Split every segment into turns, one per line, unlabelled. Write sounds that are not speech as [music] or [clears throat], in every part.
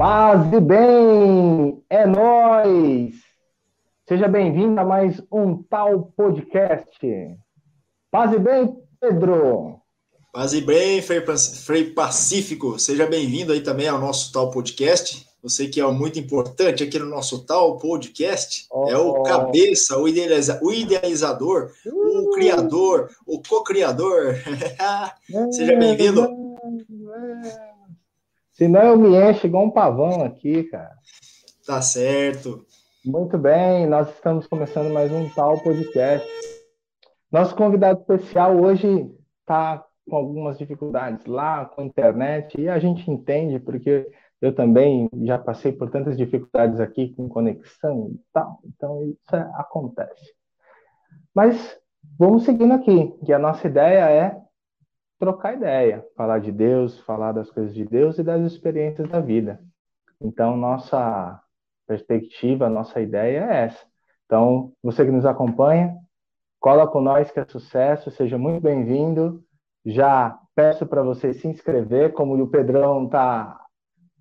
Paz e bem, é nós. Seja bem-vindo a mais um tal podcast. Paz e bem, Pedro.
Paz e bem, Frei Pacífico. Seja bem-vindo aí também ao nosso tal podcast. Você que é muito importante aqui no nosso tal podcast, oh. é o cabeça, o, idealiza o idealizador, uh. o criador, o co-criador. [laughs] Seja bem-vindo.
Senão eu me encho igual um pavão aqui, cara.
Tá certo.
Muito bem, nós estamos começando mais um tal podcast. Nosso convidado especial hoje está com algumas dificuldades lá com a internet e a gente entende porque eu também já passei por tantas dificuldades aqui com conexão e tal, então isso é, acontece. Mas vamos seguindo aqui, que a nossa ideia é trocar ideia, falar de Deus, falar das coisas de Deus e das experiências da vida. Então, nossa perspectiva, nossa ideia é essa. Então, você que nos acompanha, cola com nós que é sucesso, seja muito bem-vindo. Já peço para você se inscrever, como o Pedrão está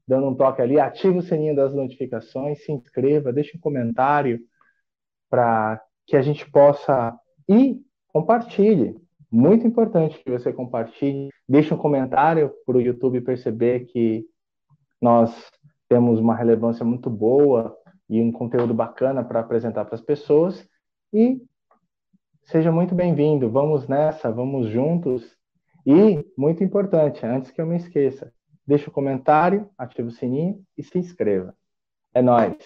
dando um toque ali, ative o sininho das notificações, se inscreva, deixe um comentário para que a gente possa e compartilhe muito importante que você compartilhe, deixe um comentário para o YouTube perceber que nós temos uma relevância muito boa e um conteúdo bacana para apresentar para as pessoas. E seja muito bem-vindo. Vamos nessa, vamos juntos. E, muito importante, antes que eu me esqueça, deixe o um comentário, ative o sininho e se inscreva. É nós.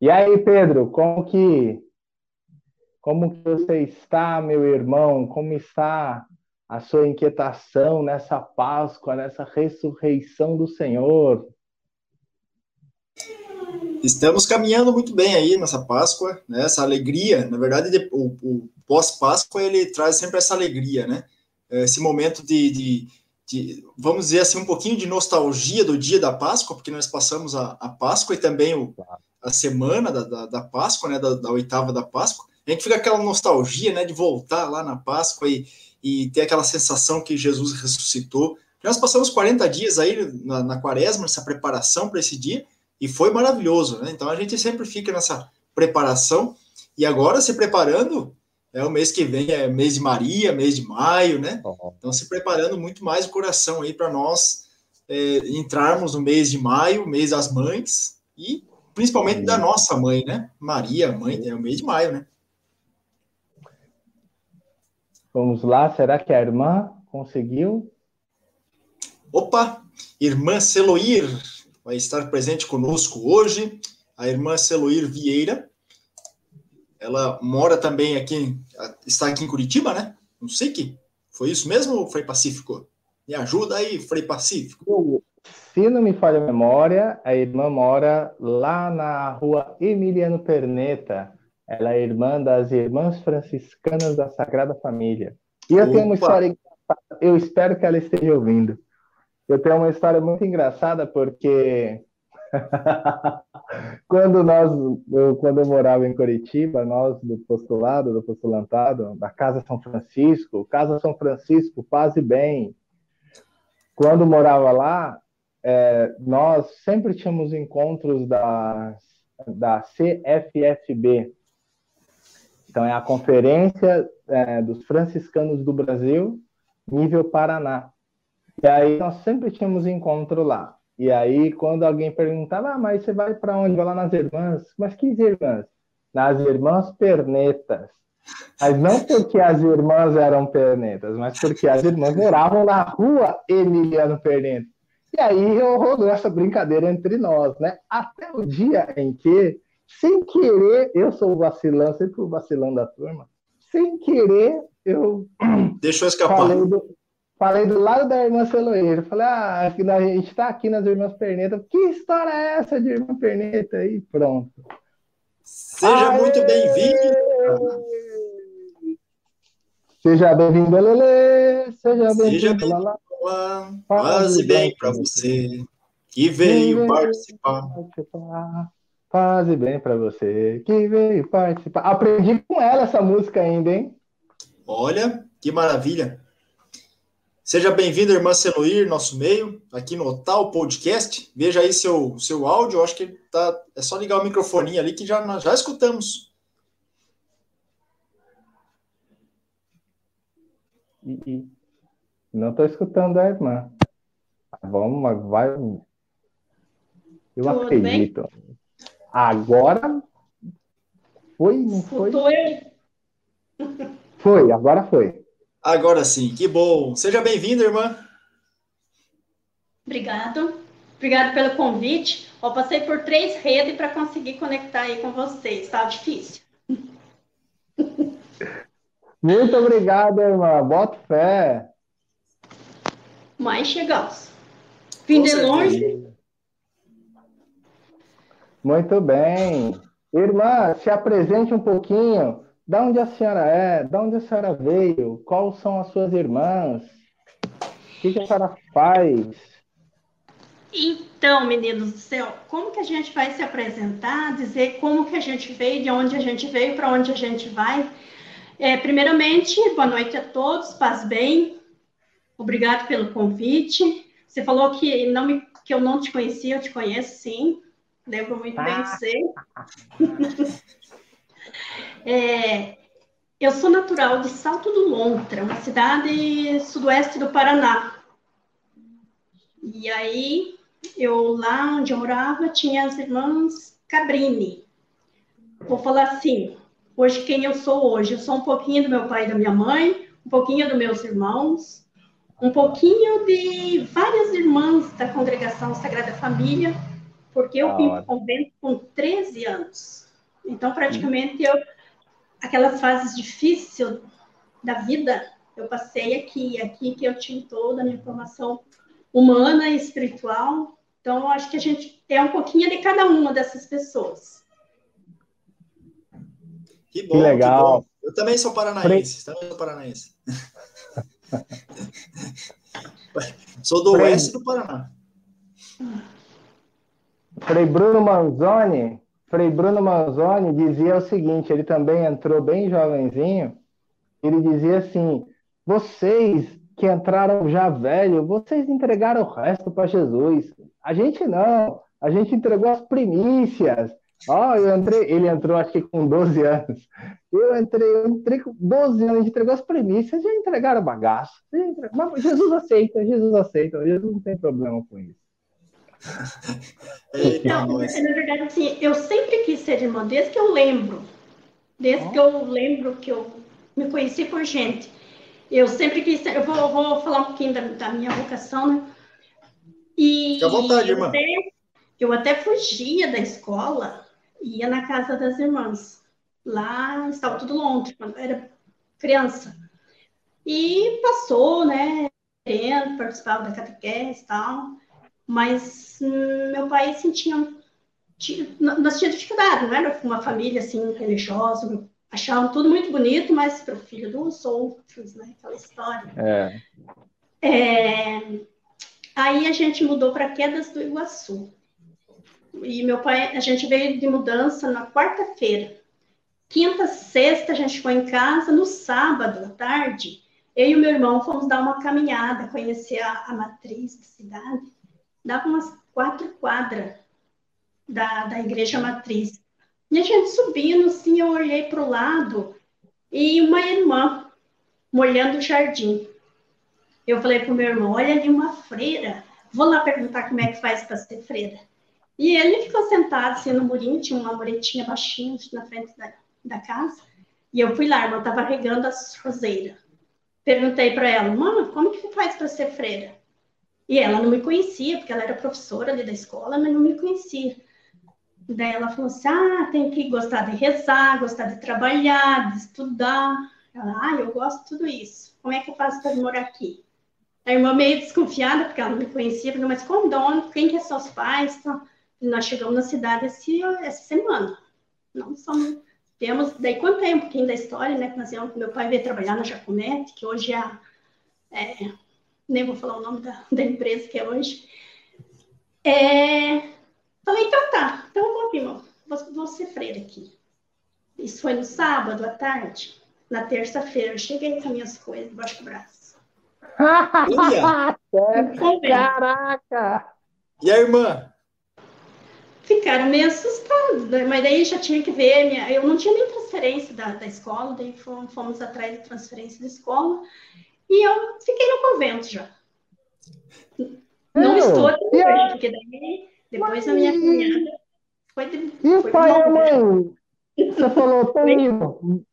E aí, Pedro, como que como que você está, meu irmão? Como está a sua inquietação nessa Páscoa, nessa ressurreição do Senhor?
Estamos caminhando muito bem aí nessa Páscoa, né? Essa alegria, na verdade, o, o pós-Páscoa ele traz sempre essa alegria, né? Esse momento de, de, de, vamos dizer assim, um pouquinho de nostalgia do dia da Páscoa, porque nós passamos a, a Páscoa e também o, a semana da, da, da Páscoa, né? Da, da oitava da Páscoa a gente fica aquela nostalgia, né, de voltar lá na Páscoa e, e ter aquela sensação que Jesus ressuscitou. Nós passamos 40 dias aí na, na quaresma, essa preparação para esse dia, e foi maravilhoso, né? Então a gente sempre fica nessa preparação, e agora se preparando, é o mês que vem, é mês de Maria, mês de maio, né? Então se preparando muito mais o coração aí para nós é, entrarmos no mês de maio, mês das mães, e principalmente da nossa mãe, né? Maria, mãe, é o mês de maio, né?
Vamos lá, será que a irmã conseguiu?
Opa, irmã Celoir vai estar presente conosco hoje. A irmã Celoir Vieira, ela mora também aqui, está aqui em Curitiba, né? Não sei que. Foi isso mesmo, Frei Pacífico? Me ajuda aí, Frei Pacífico.
Se não me falha a memória, a irmã mora lá na rua Emiliano Perneta, ela é irmã das Irmãs Franciscanas da Sagrada Família. E eu Opa. tenho uma história engraçada, eu espero que ela esteja ouvindo. Eu tenho uma história muito engraçada porque [laughs] quando nós, eu, quando eu morava em Curitiba, nós do postulado, do postulantado, da Casa São Francisco, Casa São Francisco, paz e bem. Quando morava lá, é, nós sempre tínhamos encontros da, da CFFB, então, é a Conferência é, dos Franciscanos do Brasil, nível Paraná. E aí, nós sempre tínhamos encontro lá. E aí, quando alguém perguntava, ah, mas você vai para onde? Vai lá nas irmãs. Mas que irmãs? Nas irmãs pernetas. Mas não porque as irmãs eram pernetas, mas porque as irmãs moravam na rua Emiliano Perneta. E aí rolou essa brincadeira entre nós, né? Até o dia em que sem querer, eu sou o vacilão, sempre o vacilão da turma. Sem querer, eu.
Deixou escapar.
Falei do, falei do lado da irmã Celoeira. Falei, ah, a gente está aqui nas irmãs Perneta. Que história é essa de irmã Perneta? E pronto.
Seja Aê! muito bem-vindo.
Seja bem-vindo, Lele. Seja bem-vindo,
Lala. Paz e bem para você que veio participar. participar.
Paz e bem para você que veio participar. Aprendi com ela essa música ainda, hein?
Olha, que maravilha. Seja bem-vindo, irmã Celoir, nosso meio, aqui no Tal Podcast. Veja aí seu, seu áudio, acho que tá, é só ligar o microfone ali que já, nós já escutamos.
Não estou escutando a irmã. Vamos, vai. Eu Tudo acredito. Bem? Agora foi, não foi? Foi, agora foi.
Agora sim, que bom. Seja bem-vinda, irmã.
Obrigado. Obrigado pelo convite. Eu passei por três redes para conseguir conectar aí com vocês. Tá difícil. [laughs]
Muito obrigado, irmã. Bota fé.
Mas chegamos. Vim de longe.
Muito bem. Irmã, se apresente um pouquinho. De onde a senhora é? De onde a senhora veio? Quais são as suas irmãs? O que, a senhora faz?
Então, meninos do céu, como que a gente vai se apresentar, dizer como que a gente veio, de onde a gente veio, para onde a gente vai? É, primeiramente, boa noite a todos, paz bem. Obrigado pelo convite. Você falou que, não me, que eu não te conhecia, eu te conheço, sim. Lembro muito bem de você. É, eu sou natural de Salto do Lontra, uma cidade sudoeste do Paraná. E aí, eu lá onde eu morava, tinha as irmãs Cabrini. Vou falar assim, hoje quem eu sou hoje? Eu sou um pouquinho do meu pai e da minha mãe, um pouquinho dos meus irmãos, um pouquinho de várias irmãs da congregação Sagrada Família, porque eu vim para o convento com 13 anos. Então, praticamente, eu aquelas fases difíceis da vida, eu passei aqui, aqui que eu tive toda a minha formação humana e espiritual. Então, eu acho que a gente é um pouquinho de cada uma dessas pessoas.
Que bom, que legal. Que bom. Eu também sou paranaense, também sou paranaense. [laughs] sou do oeste do Paraná.
Frei Bruno Manzoni Frei Bruno Manzoni dizia o seguinte: ele também entrou bem jovenzinho. Ele dizia assim: vocês que entraram já velho, vocês entregaram o resto para Jesus. A gente não, a gente entregou as primícias. Ó, oh, eu entrei, ele entrou acho que com 12 anos. Eu entrei, eu entrei com 12 anos, a gente entregou as primícias, já entregaram o bagaço. Mas Jesus aceita, Jesus aceita, Jesus não tem problema com isso. [laughs]
Não, na verdade, assim, eu sempre quis ser irmã, desde que eu lembro. Desde oh. que eu lembro que eu me conheci por gente. Eu sempre quis ser, eu vou, vou falar um pouquinho da, da minha vocação, né? E
Fique à vontade, irmã.
Até, eu até fugia da escola, ia na casa das irmãs. Lá estava tudo longe, quando eu era criança. E passou, né? Participava da catequese e tal mas hum, meu pai sentia, tinha, nós tínhamos dificuldade, não era uma família assim religiosa, achavam tudo muito bonito, mas para o filho dos outros, né, aquela história.
É.
É, aí a gente mudou para Quedas do Iguaçu. E meu pai, a gente veio de mudança na quarta-feira. Quinta, sexta, a gente ficou em casa. No sábado, à tarde, eu e o meu irmão fomos dar uma caminhada, conhecer a, a matriz da cidade dava umas quatro quadras da, da igreja matriz. E a gente subindo, assim, eu olhei para o lado e uma irmã molhando o jardim. Eu falei para o meu irmão: olha ali uma freira, vou lá perguntar como é que faz para ser freira. E ele ficou sentado assim no murinho, tinha uma muretinha baixinha na frente da, da casa. E eu fui lá, a irmã estava regando as roseiras. Perguntei para ela, mãe, como que faz para ser freira? E ela não me conhecia, porque ela era professora ali da escola, mas não me conhecia. Daí ela falou assim: ah, tem que gostar de rezar, gostar de trabalhar, de estudar. Ela, ah, eu gosto de tudo isso. Como é que eu faço para morar aqui? A irmã meio desconfiada, porque ela não me conhecia, falou, mas como, de onde? Quem que é seus pais? Então, nós chegamos na cidade esse, essa semana. Não somos. Temos, daí contei um pouquinho da história, né? Que nós íamos, meu pai veio trabalhar na Jacomete, que hoje é é, nem vou falar o nome da, da empresa que é hoje. É, falei, então tá, então eu vou, irmão, vou, vou ser freira aqui. Isso foi no sábado à tarde. Na terça-feira, eu cheguei com minhas coisas debaixo do braço. [laughs]
Caraca!
E a irmã?
Ficaram meio assustados, né? mas daí já tinha que ver. Minha... Eu não tinha nem transferência da, da escola, daí fomos, fomos atrás de transferência da escola. E eu fiquei no convento já. Não estou até hoje, porque daí depois a minha cunhada foi.
E foi pai e a mãe? Você falou, tô indo.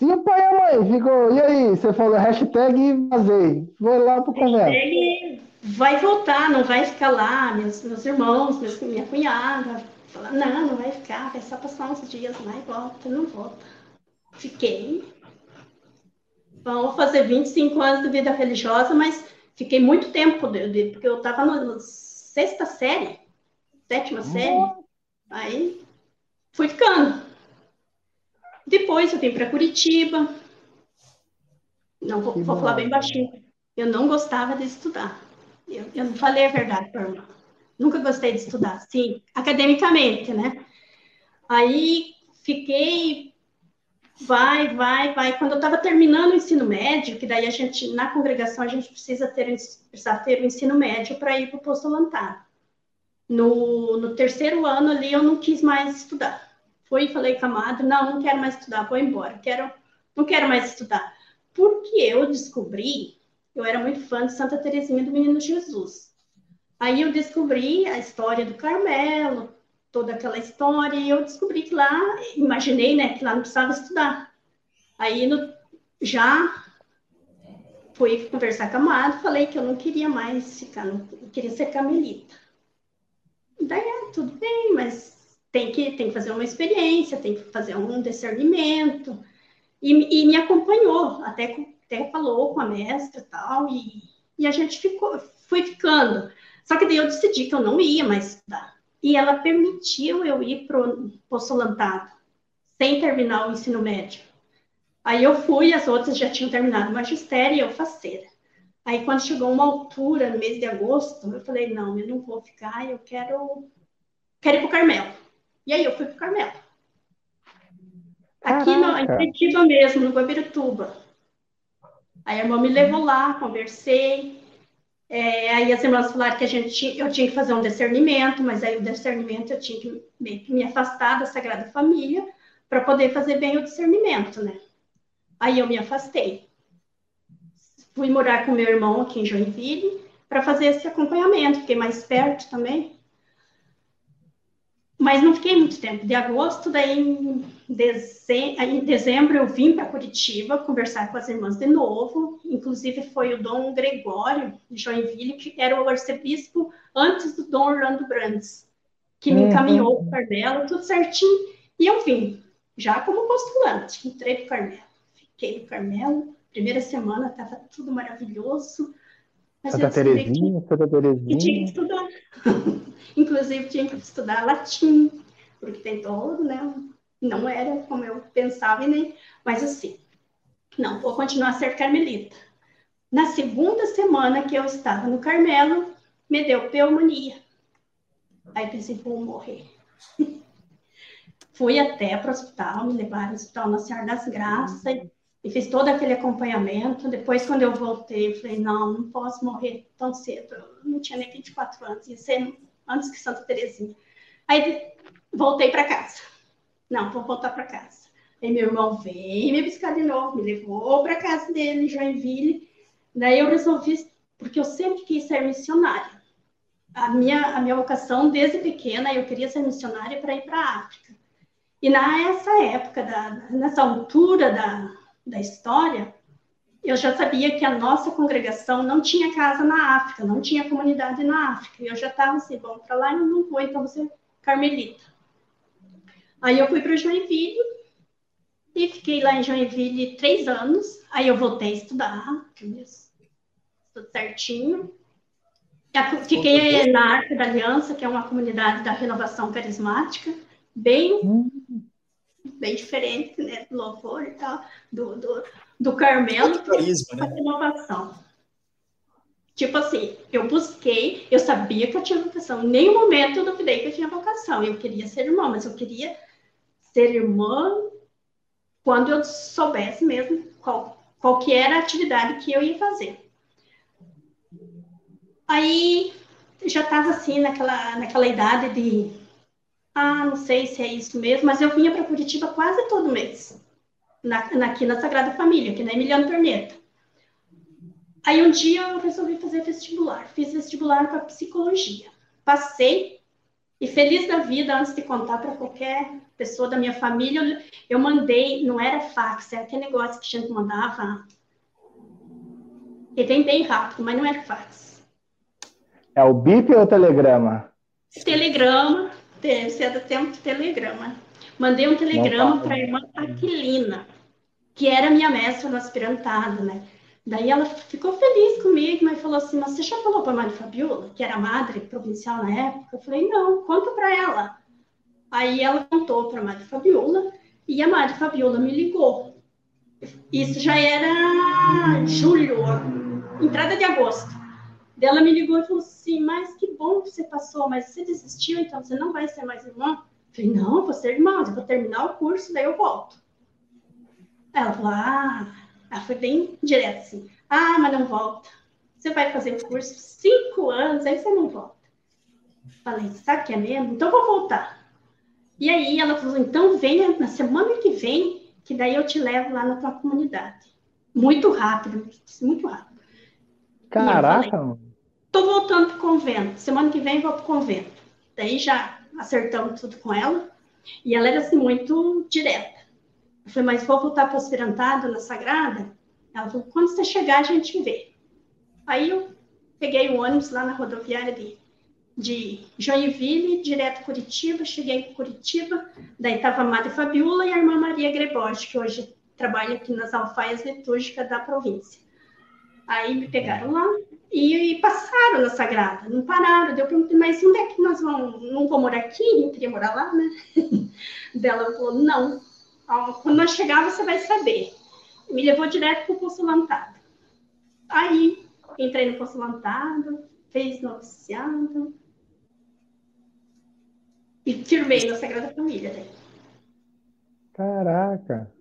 E o pai e a mãe ficou, e aí? Você falou hashtag vazei. Foi lá pro convento.
Hashtag vai voltar, não vai ficar lá. Meus, meus irmãos, meus, minha cunhada. Não, não vai ficar, vai só passar uns dias lá e volta, não volta. Fiquei. Vamos fazer 25 anos de vida religiosa, mas fiquei muito tempo, de, de, porque eu estava na sexta série, sétima série. Aí fui ficando. Depois eu vim para Curitiba. Não vou, vou falar bem baixinho. Eu não gostava de estudar. Eu, eu não falei a verdade para irmã. Nunca gostei de estudar, sim, academicamente, né? Aí fiquei, vai, vai, vai. Quando eu estava terminando o ensino médio, que daí a gente, na congregação, a gente precisa ter, precisa ter o ensino médio para ir para o postulantado. No, no terceiro ano ali, eu não quis mais estudar. Fui e falei com a madre, não, não quero mais estudar, vou embora, quero, não quero mais estudar. Porque eu descobri, eu era muito fã de Santa Teresinha do Menino Jesus. Aí eu descobri a história do Carmelo, toda aquela história, e eu descobri que lá, imaginei, né, que lá não precisava estudar. Aí no, já fui conversar com a madre, falei que eu não queria mais ficar, não, queria ser camelita. Daí, ah, tudo bem, mas tem que, tem que fazer uma experiência, tem que fazer um discernimento. E, e me acompanhou, até, até falou com a mestra e tal, e, e a gente ficou, foi ficando. Só que daí eu decidi que eu não ia mais estudar. E ela permitiu eu ir para o postulantado, sem terminar o ensino médio. Aí eu fui, as outras já tinham terminado o magistério e eu faceira. Aí quando chegou uma altura, no mês de agosto, eu falei, não, eu não vou ficar, eu quero, quero ir para o Carmelo. E aí eu fui para o Carmelo. Aqui no, em Curitiba mesmo, no Guabirituba. Aí a irmã me levou lá, conversei. É, aí as irmãs falaram que a gente, eu tinha que fazer um discernimento, mas aí o discernimento eu tinha que que me afastar da Sagrada Família para poder fazer bem o discernimento, né? Aí eu me afastei. Fui morar com meu irmão aqui em Joinville para fazer esse acompanhamento, fiquei mais perto também. Mas não fiquei muito tempo. De agosto, daí em, em dezembro eu vim para Curitiba conversar com as irmãs de novo. Inclusive foi o Dom Gregório de Joinville, que era o arcebispo antes do Dom Orlando Brandes, que me uhum. encaminhou para o Carmelo, tudo certinho. E eu vim, já como postulante. Entrei para o Carmelo. Fiquei no Carmelo. Primeira semana estava tudo maravilhoso.
Santa Terezinha, Santa Terezinha.
E tinha que estudar. [laughs] Inclusive, tinha que estudar latim, porque tem todo, né? Não era como eu pensava, nem, mas assim, não, vou continuar a ser carmelita. Na segunda semana que eu estava no Carmelo, me deu pneumonia. Aí pensei, vou morrer. [laughs] Fui até para o hospital, me levaram ao hospital Nossa Senhora das Graças, e fiz todo aquele acompanhamento. Depois, quando eu voltei, eu falei, não, não posso morrer tão cedo. Eu não tinha nem 24 anos, ia ser antes que Santa Terezinha. Aí voltei para casa. Não, vou voltar para casa. Aí meu irmão veio me buscar de novo, me levou para casa dele em Joinville. Daí eu resolvi, porque eu sempre quis ser missionária. A minha, a minha vocação, desde pequena, eu queria ser missionária para ir para a África. E nessa época, da, nessa altura da, da história, eu já sabia que a nossa congregação não tinha casa na África, não tinha comunidade na África. E eu já estava assim, bom, para lá eu não vou, então você carmelita. Aí eu fui para Joinville e fiquei lá em Joinville três anos. Aí eu voltei a estudar, tudo certinho. Fiquei na Arca da Aliança, que é uma comunidade da renovação carismática, bem, hum. Bem diferente, né, do louvor e tal, do, do, do Carmelo
carisma,
né? inovação. Tipo assim, eu busquei, eu sabia que eu tinha vocação. Em nenhum momento eu duvidei que eu tinha vocação. Eu queria ser irmã, mas eu queria ser irmã quando eu soubesse mesmo qual, qual que era a atividade que eu ia fazer. Aí já estava assim naquela, naquela idade de ah, não sei se é isso mesmo, mas eu vinha para Curitiba quase todo mês, na, na, aqui na Sagrada Família, aqui na Emiliano Perneta. Aí um dia eu resolvi fazer vestibular, fiz vestibular para psicologia. Passei e feliz da vida, antes de contar para qualquer pessoa da minha família, eu mandei, não era fax, era aquele negócio que a gente mandava. E vem bem rápido, mas não era fax.
É o BIP ou o telegrama?
Telegrama, Do tempo de telegrama. Mandei um telegrama para a irmã Aquilina, que era minha mestra no aspirantado, né? Daí ela ficou feliz comigo, mas falou assim: Mas você já falou para a Mari Fabiola, que era madre provincial na época? Eu falei: Não, conta para ela. Aí ela contou para a Mari Fabiola e a Mari Fabiola me ligou. Isso já era julho, entrada de agosto. Ela me ligou e falou assim: Mas que bom que você passou, mas você desistiu, então você não vai ser mais irmã? Eu falei: Não, vou ser irmã, eu vou terminar o curso, daí eu volto. Ela falou: Ah, ela foi bem direta assim: Ah, mas não volta. Você vai fazer o curso cinco anos, aí você não volta. Falei: Sabe que é mesmo? Então vou voltar. E aí ela falou: Então venha na semana que vem, que daí eu te levo lá na tua comunidade. Muito rápido, muito rápido.
Caraca!
Tô voltando pro convento. Semana que vem vou pro convento. Daí já acertamos tudo com ela. E ela era assim, muito direta. Eu falei, mas vou voltar para o aspirantado na Sagrada? Ela falou, quando você chegar, a gente vê. Aí eu peguei o ônibus lá na rodoviária de, de Joinville, direto Curitiba. Cheguei em Curitiba, daí estava a Madre Fabiola e a irmã Maria Gregorge, que hoje trabalha aqui nas alfaias litúrgicas da província. Aí me pegaram lá e, e, passaram na Sagrada, não pararam. Eu perguntei, mas onde é que nós vamos? Não vou morar aqui? Não queria morar lá, né? [laughs] Dela falou, não. Quando nós chegar, você vai saber. Me levou direto para o consulantado. Aí, entrei no consulantado, fez noviciado e firmei na Sagrada Família. Daí.
Caraca!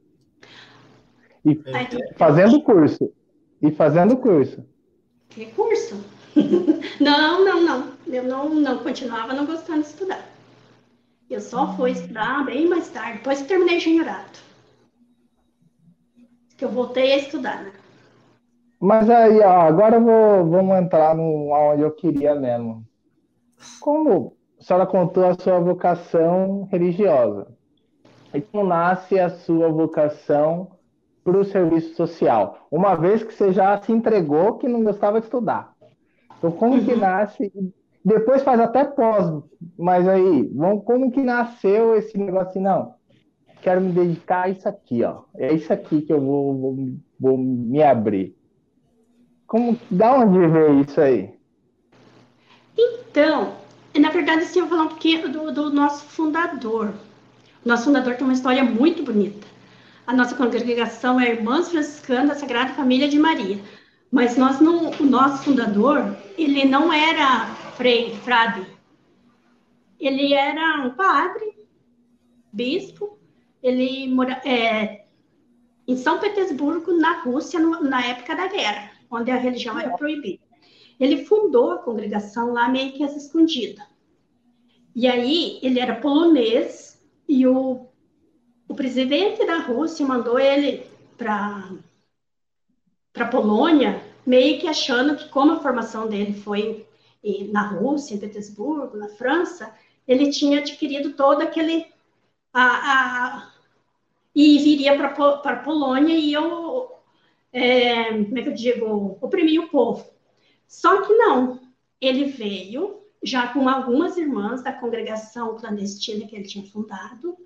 E Aí, fazendo curso. E fazendo curso.
Que curso? [laughs] não, não, não. Eu não, não continuava não gostando de estudar. Eu só fui estudar bem mais tarde, depois que terminei engenheirato. Que eu voltei a estudar, né?
Mas aí, ó, agora vou, vamos entrar no onde eu queria mesmo. Como a senhora contou a sua vocação religiosa? E como nasce a sua vocação para o serviço social, uma vez que você já se entregou que não gostava de estudar. Então, como uhum. que nasce? Depois faz até pós, mas aí, como que nasceu esse negócio assim, não? Quero me dedicar a isso aqui, ó. É isso aqui que eu vou, vou, vou me abrir. Como, da onde veio isso aí?
Então, na verdade, assim, eu vou falar um pouquinho do, do nosso fundador. O nosso fundador tem uma história muito bonita. A nossa congregação é Irmãs Franciscanas da Sagrada Família de Maria. Mas nós não, o nosso fundador, ele não era frei, frade. Ele era um padre, bispo. Ele mora é, em São Petersburgo, na Rússia, no, na época da guerra, onde a religião era proibida. Ele fundou a congregação lá meio que às escondidas. E aí, ele era polonês e o o presidente da Rússia mandou ele para para Polônia, meio que achando que como a formação dele foi na Rússia, em Petersburgo, na França, ele tinha adquirido todo aquele a, a e viria para a Polônia e eu é, como é que eu digo oprimir o povo. Só que não, ele veio já com algumas irmãs da congregação clandestina que ele tinha fundado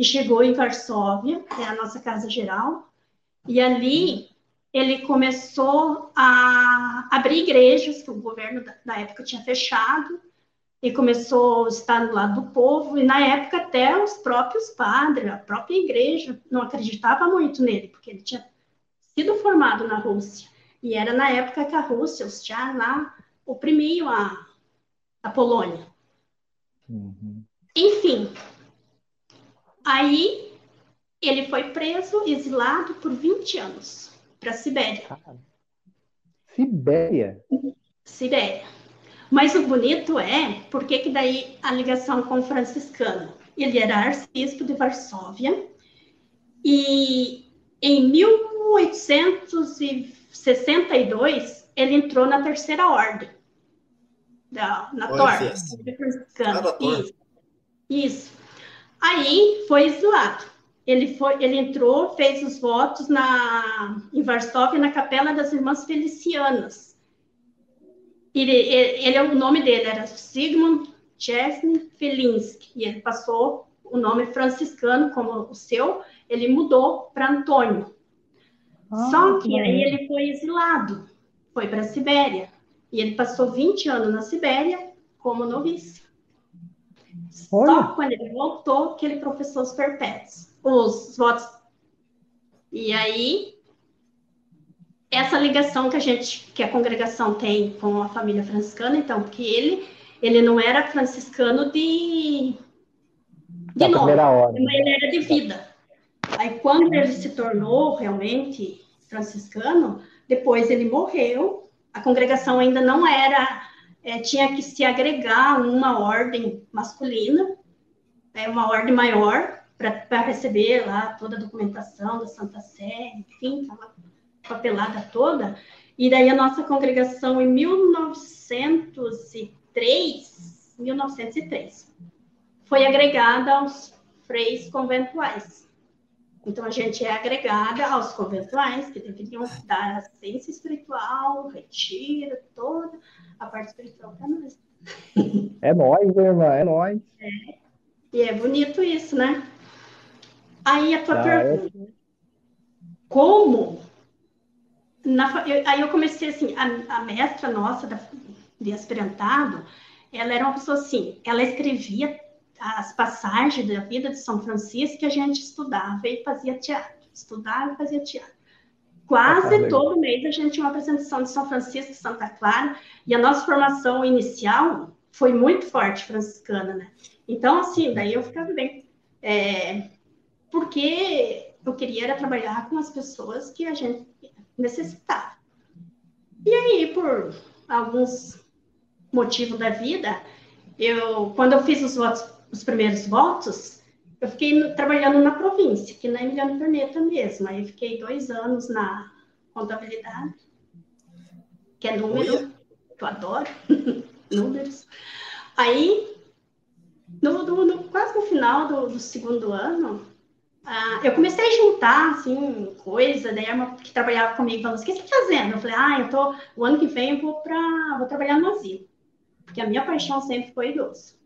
e chegou em Varsóvia, que é a nossa casa geral, e ali ele começou a abrir igrejas que o governo da época tinha fechado, e começou a estar do lado do povo, e na época até os próprios padres, a própria igreja, não acreditava muito nele, porque ele tinha sido formado na Rússia, e era na época que a Rússia, os tchar lá, oprimiam a, a Polônia. Uhum. Enfim, Aí ele foi preso, exilado por 20 anos para Sibéria.
Sibéria?
Sibéria. Mas o bonito é, por que daí a ligação com o franciscano? Ele era arcebispo de Varsóvia e em 1862 ele entrou na terceira ordem da, na Torre franciscana. Isso. Aí foi exilado. Ele, foi, ele entrou, fez os votos na, em Varsóvia, na Capela das Irmãs Felicianas. Ele, ele, ele, o nome dele era Sigmund Chesney Felinski, e ele passou o nome franciscano como o seu, ele mudou para Antônio. Ah, Só que aí ele foi exilado, foi para a Sibéria. E ele passou 20 anos na Sibéria como novice. Olha. Só quando ele voltou que ele professou os perpétuos, os votos. E aí, essa ligação que a gente, que a congregação tem com a família franciscana, então, porque ele, ele não era franciscano de, de nome, ele era de vida. Aí, quando ele se tornou realmente franciscano, depois ele morreu, a congregação ainda não era, é, tinha que se agregar uma ordem masculina, é, uma ordem maior, para receber lá toda a documentação da Santa Sé, enfim, aquela papelada toda. E daí a nossa congregação, em 1903, 1903 foi agregada aos freis conventuais. Então, a gente é agregada aos conventuais, que deveriam dar assistência espiritual, retiro, toda a parte espiritual para nós. [laughs]
É nós, irmã, é nós.
É. E é bonito isso, né? Aí a tua ah, pergunta. É... Como? Na, eu, aí eu comecei assim, a, a mestra nossa da, de aspirantado, ela era uma pessoa assim, ela escrevia as passagens da vida de São Francisco que a gente estudava e fazia teatro. Estudava e fazia teatro. Quase ah, todo mês a gente tinha uma apresentação de São Francisco e Santa Clara, e a nossa formação inicial foi muito forte franciscana, né? Então, assim, daí eu ficava bem. É, porque eu queria era trabalhar com as pessoas que a gente necessitava. E aí, por alguns motivos da vida, eu, quando eu fiz os votos os primeiros votos, eu fiquei trabalhando na província, aqui na Emiliano Perneta mesmo. Aí fiquei dois anos na contabilidade, que é número, que eu adoro, [laughs] números. Aí, no, no, no, quase no final do, do segundo ano, ah, eu comecei a juntar, assim, coisa, daí a irmã que trabalhava comigo falou assim, o que você está fazendo? Eu falei, ah, eu tô, o ano que vem eu vou, pra, vou trabalhar no asilo, porque a minha paixão sempre foi idoso.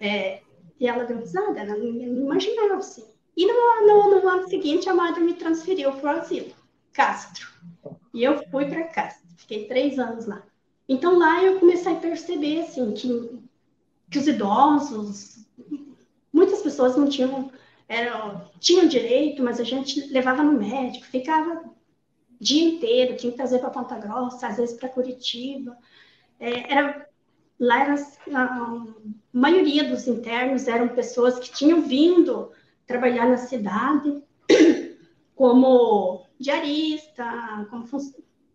É, e ela deu risada, ela não, imaginava assim. E no, no, no, ano seguinte, a madre me transferiu para o asilo, Castro. E eu fui para Castro, fiquei três anos lá. Então lá eu comecei a perceber assim, que, que os idosos, muitas pessoas não tinham, eram, tinham direito, mas a gente levava no médico, ficava dia inteiro, tinha que trazer para Ponta Grossa, às vezes para Curitiba. É, era lá era, a maioria dos internos eram pessoas que tinham vindo trabalhar na cidade [clears throat] como diarista, como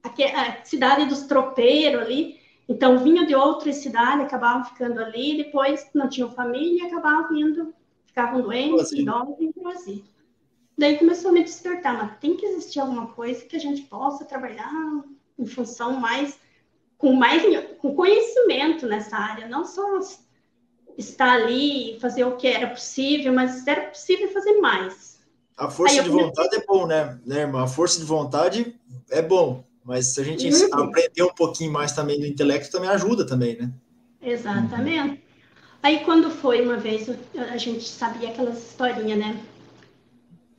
a cidade dos tropeiros ali. Então, vinham de outras cidades, acabavam ficando ali, depois não tinham família e acabavam vindo, ficavam doentes, idosos e Brasil. Daí começou a me despertar, mas tem que existir alguma coisa que a gente possa trabalhar em função mais com mais com conhecimento nessa área, não só estar ali e fazer o que era possível, mas era possível fazer mais.
A força de vontade é bom, né, né, irmã? A força de vontade é bom, mas se a gente uhum. aprender um pouquinho mais também do intelecto, também ajuda também, né?
Exatamente. Uhum. Aí quando foi uma vez, a gente sabia aquelas historinhas, né?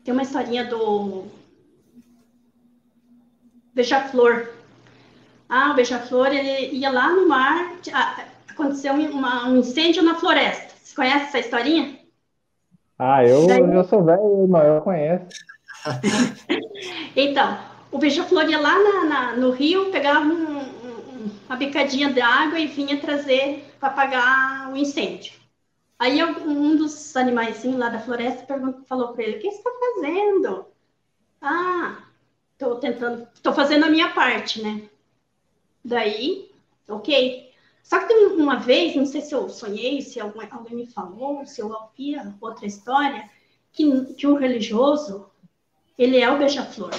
Tem uma historinha do Beija-Flor, ah, o beija-flor, ele ia lá no mar, aconteceu uma, um incêndio na floresta. Você conhece essa historinha?
Ah, eu, Daí... eu sou velho, mas eu conheço. [laughs]
então, o beija-flor ia lá na, na, no rio, pegava um, um, uma bicadinha de água e vinha trazer para apagar o incêndio. Aí um dos animais lá da floresta perguntou, falou para ele: O que você está fazendo? Ah, estou tentando, estou fazendo a minha parte, né? Daí ok? Só que uma vez, não sei se eu sonhei, se alguém, me falou, se eu ouvia outra história, que, que um religioso, ele é o beija-flor.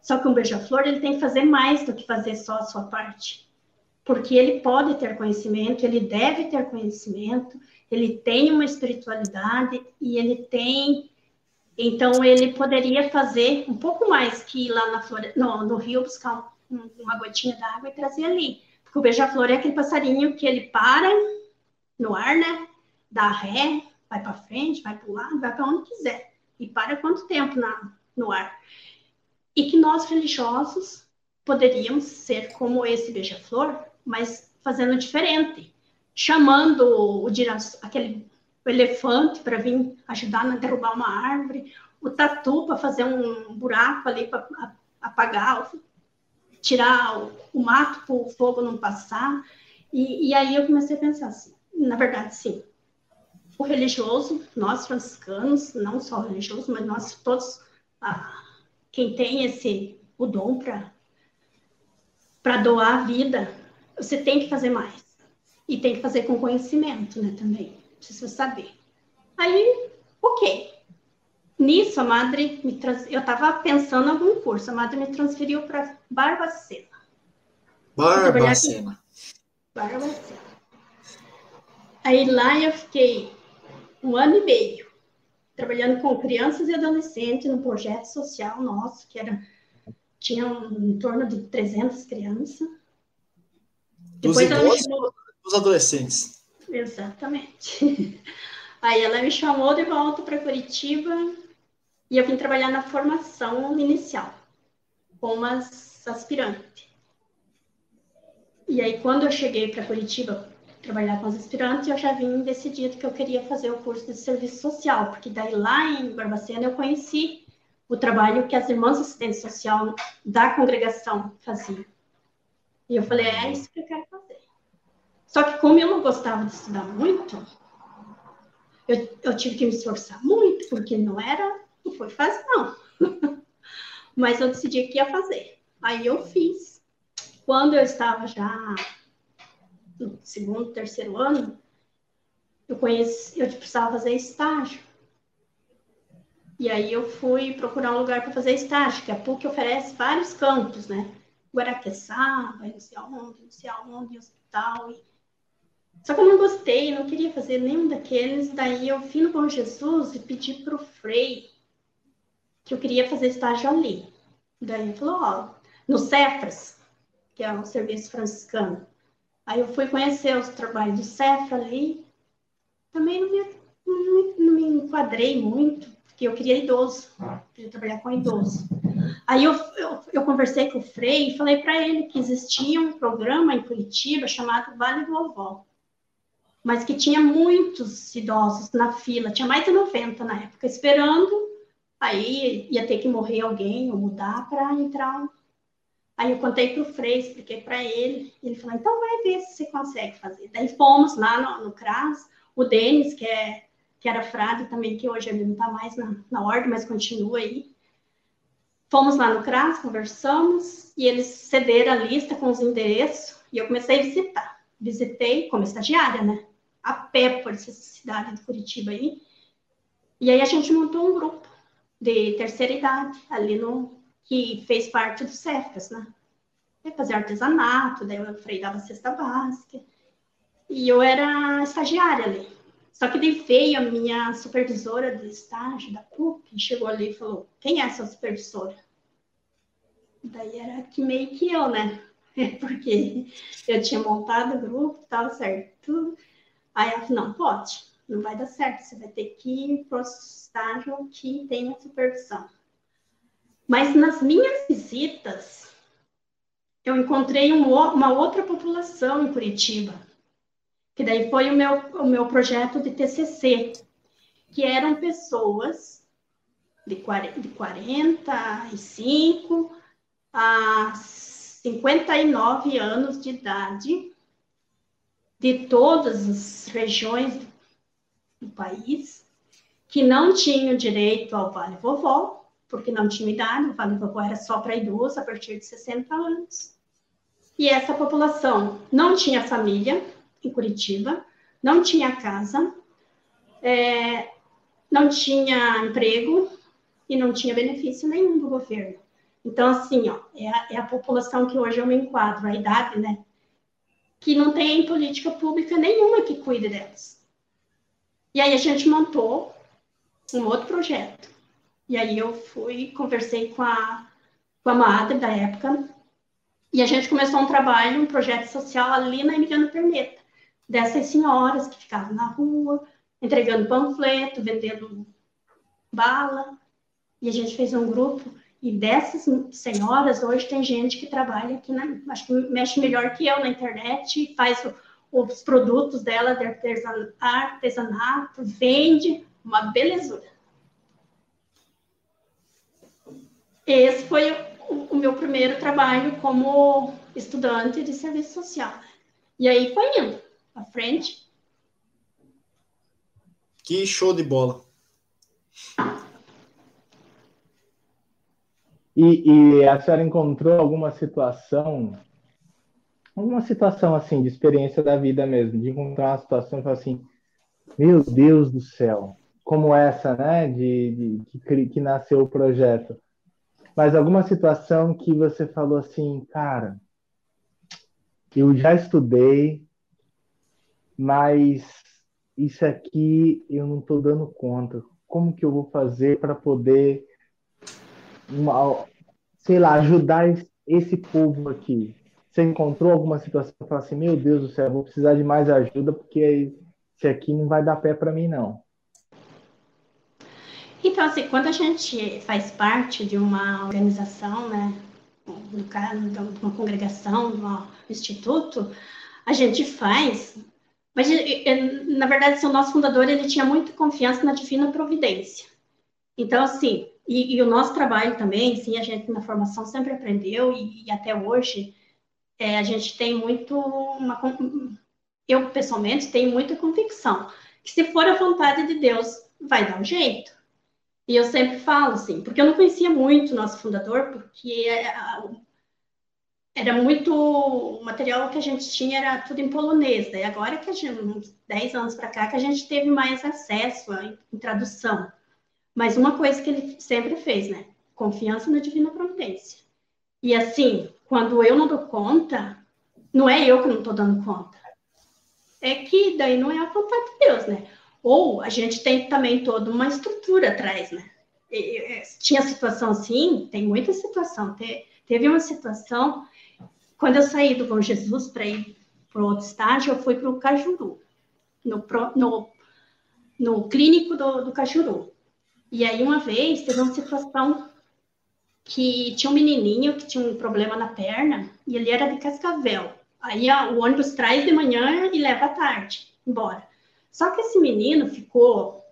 Só que um beija-flor, ele tem que fazer mais do que fazer só a sua parte. Porque ele pode ter conhecimento, ele deve ter conhecimento, ele tem uma espiritualidade e ele tem. Então, ele poderia fazer um pouco mais que ir lá na flore... no, no rio buscar uma gotinha d'água e trazer ali. Porque o beija-flor é aquele passarinho que ele para no ar, né? Dá ré, vai para frente, vai para o lado, vai para onde quiser. E para quanto tempo na, no ar. E que nós, religiosos, poderíamos ser como esse beija-flor, mas fazendo diferente chamando o, aquele o elefante para vir ajudar a derrubar uma árvore, o tatu para fazer um buraco ali para apagar, tirar o, o mato para o fogo não passar. E, e, aí eu comecei a pensar assim, na verdade, sim, o religioso, nós franciscanos, não só o religioso, mas nós todos, ah, quem tem esse o dom para doar a vida, você tem que fazer mais. E tem que fazer com conhecimento, né, também. Precisa saber. Aí, ok. Nisso, a madre me trans... eu estava pensando em algum curso, a madre me transferiu para Barbacena.
Barbacena.
Barbacena. Aí lá eu fiquei um ano e meio trabalhando com crianças e adolescentes no projeto social nosso, que era tinha um, em torno de 300 crianças.
Dos Depois idosos, os adolescentes.
Exatamente. [laughs] Aí ela me chamou de volta para Curitiba e eu vim trabalhar na formação inicial, como aspirante. E aí, quando eu cheguei para Curitiba trabalhar com as aspirantes, eu já vim decidido que eu queria fazer o curso de serviço social, porque daí lá em Barbacena eu conheci o trabalho que as irmãs assistentes social da congregação faziam. E eu falei, é isso que eu quero fazer. Só que como eu não gostava de estudar muito, eu, eu tive que me esforçar muito, porque não era, não foi fácil não. [laughs] Mas eu decidi que ia fazer. Aí eu fiz. Quando eu estava já no segundo, terceiro ano, eu conheci, eu precisava fazer estágio. E aí eu fui procurar um lugar para fazer estágio, que a PUC oferece vários campos, né? Guaraqueçaba, não sei aonde, não sei aonde, hospital. E só que eu não gostei, não queria fazer nenhum daqueles. Daí eu fui no Bom Jesus e pedi para o Frei que eu queria fazer estágio ali. Daí ele falou, ó, no Cefras, que é um serviço franciscano. Aí eu fui conhecer os trabalhos do Cefra ali. Também não me, não, não me enquadrei muito, porque eu queria idoso, queria trabalhar com idoso. Aí eu, eu, eu conversei com o Frei e falei para ele que existia um programa em Curitiba chamado Vale do Vovó mas que tinha muitos idosos na fila, tinha mais de 90 na época, esperando, aí ia ter que morrer alguém ou mudar para entrar. Aí eu contei para o Frei, expliquei para ele, ele falou, então vai ver se você consegue fazer. Daí fomos lá no, no CRAS, o Denis, que, é, que era frade também, que hoje ele não está mais na, na ordem, mas continua aí. Fomos lá no CRAS, conversamos, e eles cederam a lista com os endereços, e eu comecei a visitar. Visitei como estagiária, né? a pé por essa cidade de Curitiba aí. E aí a gente montou um grupo de terceira idade ali no que fez parte do Cefas, né? Fazer artesanato, daí o Frei dava cesta básica. E eu era estagiária ali. Só que daí veio a minha supervisora de estágio da CUP, chegou ali e falou: Quem é essa supervisora? Daí era que meio que eu, né? [laughs] Porque eu tinha montado o grupo, tal, certo? Aí ela falou, não, pode, não vai dar certo, você vai ter que ir para o estágio que tenha supervisão. Mas nas minhas visitas, eu encontrei um, uma outra população em Curitiba, que daí foi o meu, o meu projeto de TCC, que eram pessoas de 40, de 45 a 59 anos de idade, de todas as regiões do país que não tinham direito ao Vale Vovó, porque não tinham idade, o Vale Vovó era só para idosos a partir de 60 anos. E essa população não tinha família em Curitiba, não tinha casa, é, não tinha emprego e não tinha benefício nenhum do governo. Então, assim, ó, é a, é a população que hoje eu me enquadro, a idade, né? Que não tem política pública nenhuma que cuide delas. E aí a gente montou um outro projeto. E aí eu fui, conversei com a, com a madre da época, e a gente começou um trabalho, um projeto social ali na Emiliano Perneta, dessas senhoras que ficavam na rua, entregando panfleto, vendendo bala. E a gente fez um grupo, e dessas senhoras, hoje tem gente que trabalha aqui, na, acho que mexe melhor que eu na internet, faz o, os produtos dela de artesanato, vende, uma belezura. Esse foi o, o meu primeiro trabalho como estudante de serviço social. E aí foi indo à frente.
Que show de bola.
E, e, a senhora encontrou alguma situação, alguma situação assim, de experiência da vida mesmo, de encontrar uma situação e falar assim, meu Deus do céu, como essa, né, de, de que, que nasceu o projeto. Mas alguma situação que você falou assim, cara, eu já estudei, mas isso aqui eu não estou dando conta. Como que eu vou fazer para poder, uma, sei lá, ajudar esse povo aqui? Você encontrou alguma situação que fala assim, meu Deus do céu, vou precisar de mais ajuda porque esse aqui não vai dar pé para mim não.
Então, assim, quando a gente faz parte de uma organização, né, no caso, de uma congregação, de um instituto, a gente faz, mas na verdade, assim, o nosso fundador, ele tinha muita confiança na divina providência. Então, assim, e, e o nosso trabalho também, sim, a gente na formação sempre aprendeu e, e até hoje é, a gente tem muito uma, eu pessoalmente tenho muita convicção que se for a vontade de Deus, vai dar um jeito. E eu sempre falo assim, porque eu não conhecia muito o nosso fundador, porque é, era muito. O material que a gente tinha era tudo em polonês, né? Agora que a gente, uns 10 anos para cá, que a gente teve mais acesso à em tradução. Mas uma coisa que ele sempre fez, né? Confiança na divina providência. E assim, quando eu não dou conta, não é eu que não estou dando conta. É que daí não é a vontade de Deus, né? Ou a gente tem também toda uma estrutura atrás, né? Tinha situação assim, tem muita situação. Teve uma situação, quando eu saí do Bom Jesus para ir para outro estágio, eu fui para o Cajuru, no, no, no clínico do, do Cajuru. E aí, uma vez, teve uma situação que tinha um menininho que tinha um problema na perna e ele era de Cascavel. Aí o ônibus traz de manhã e leva à tarde, embora. Só que esse menino ficou,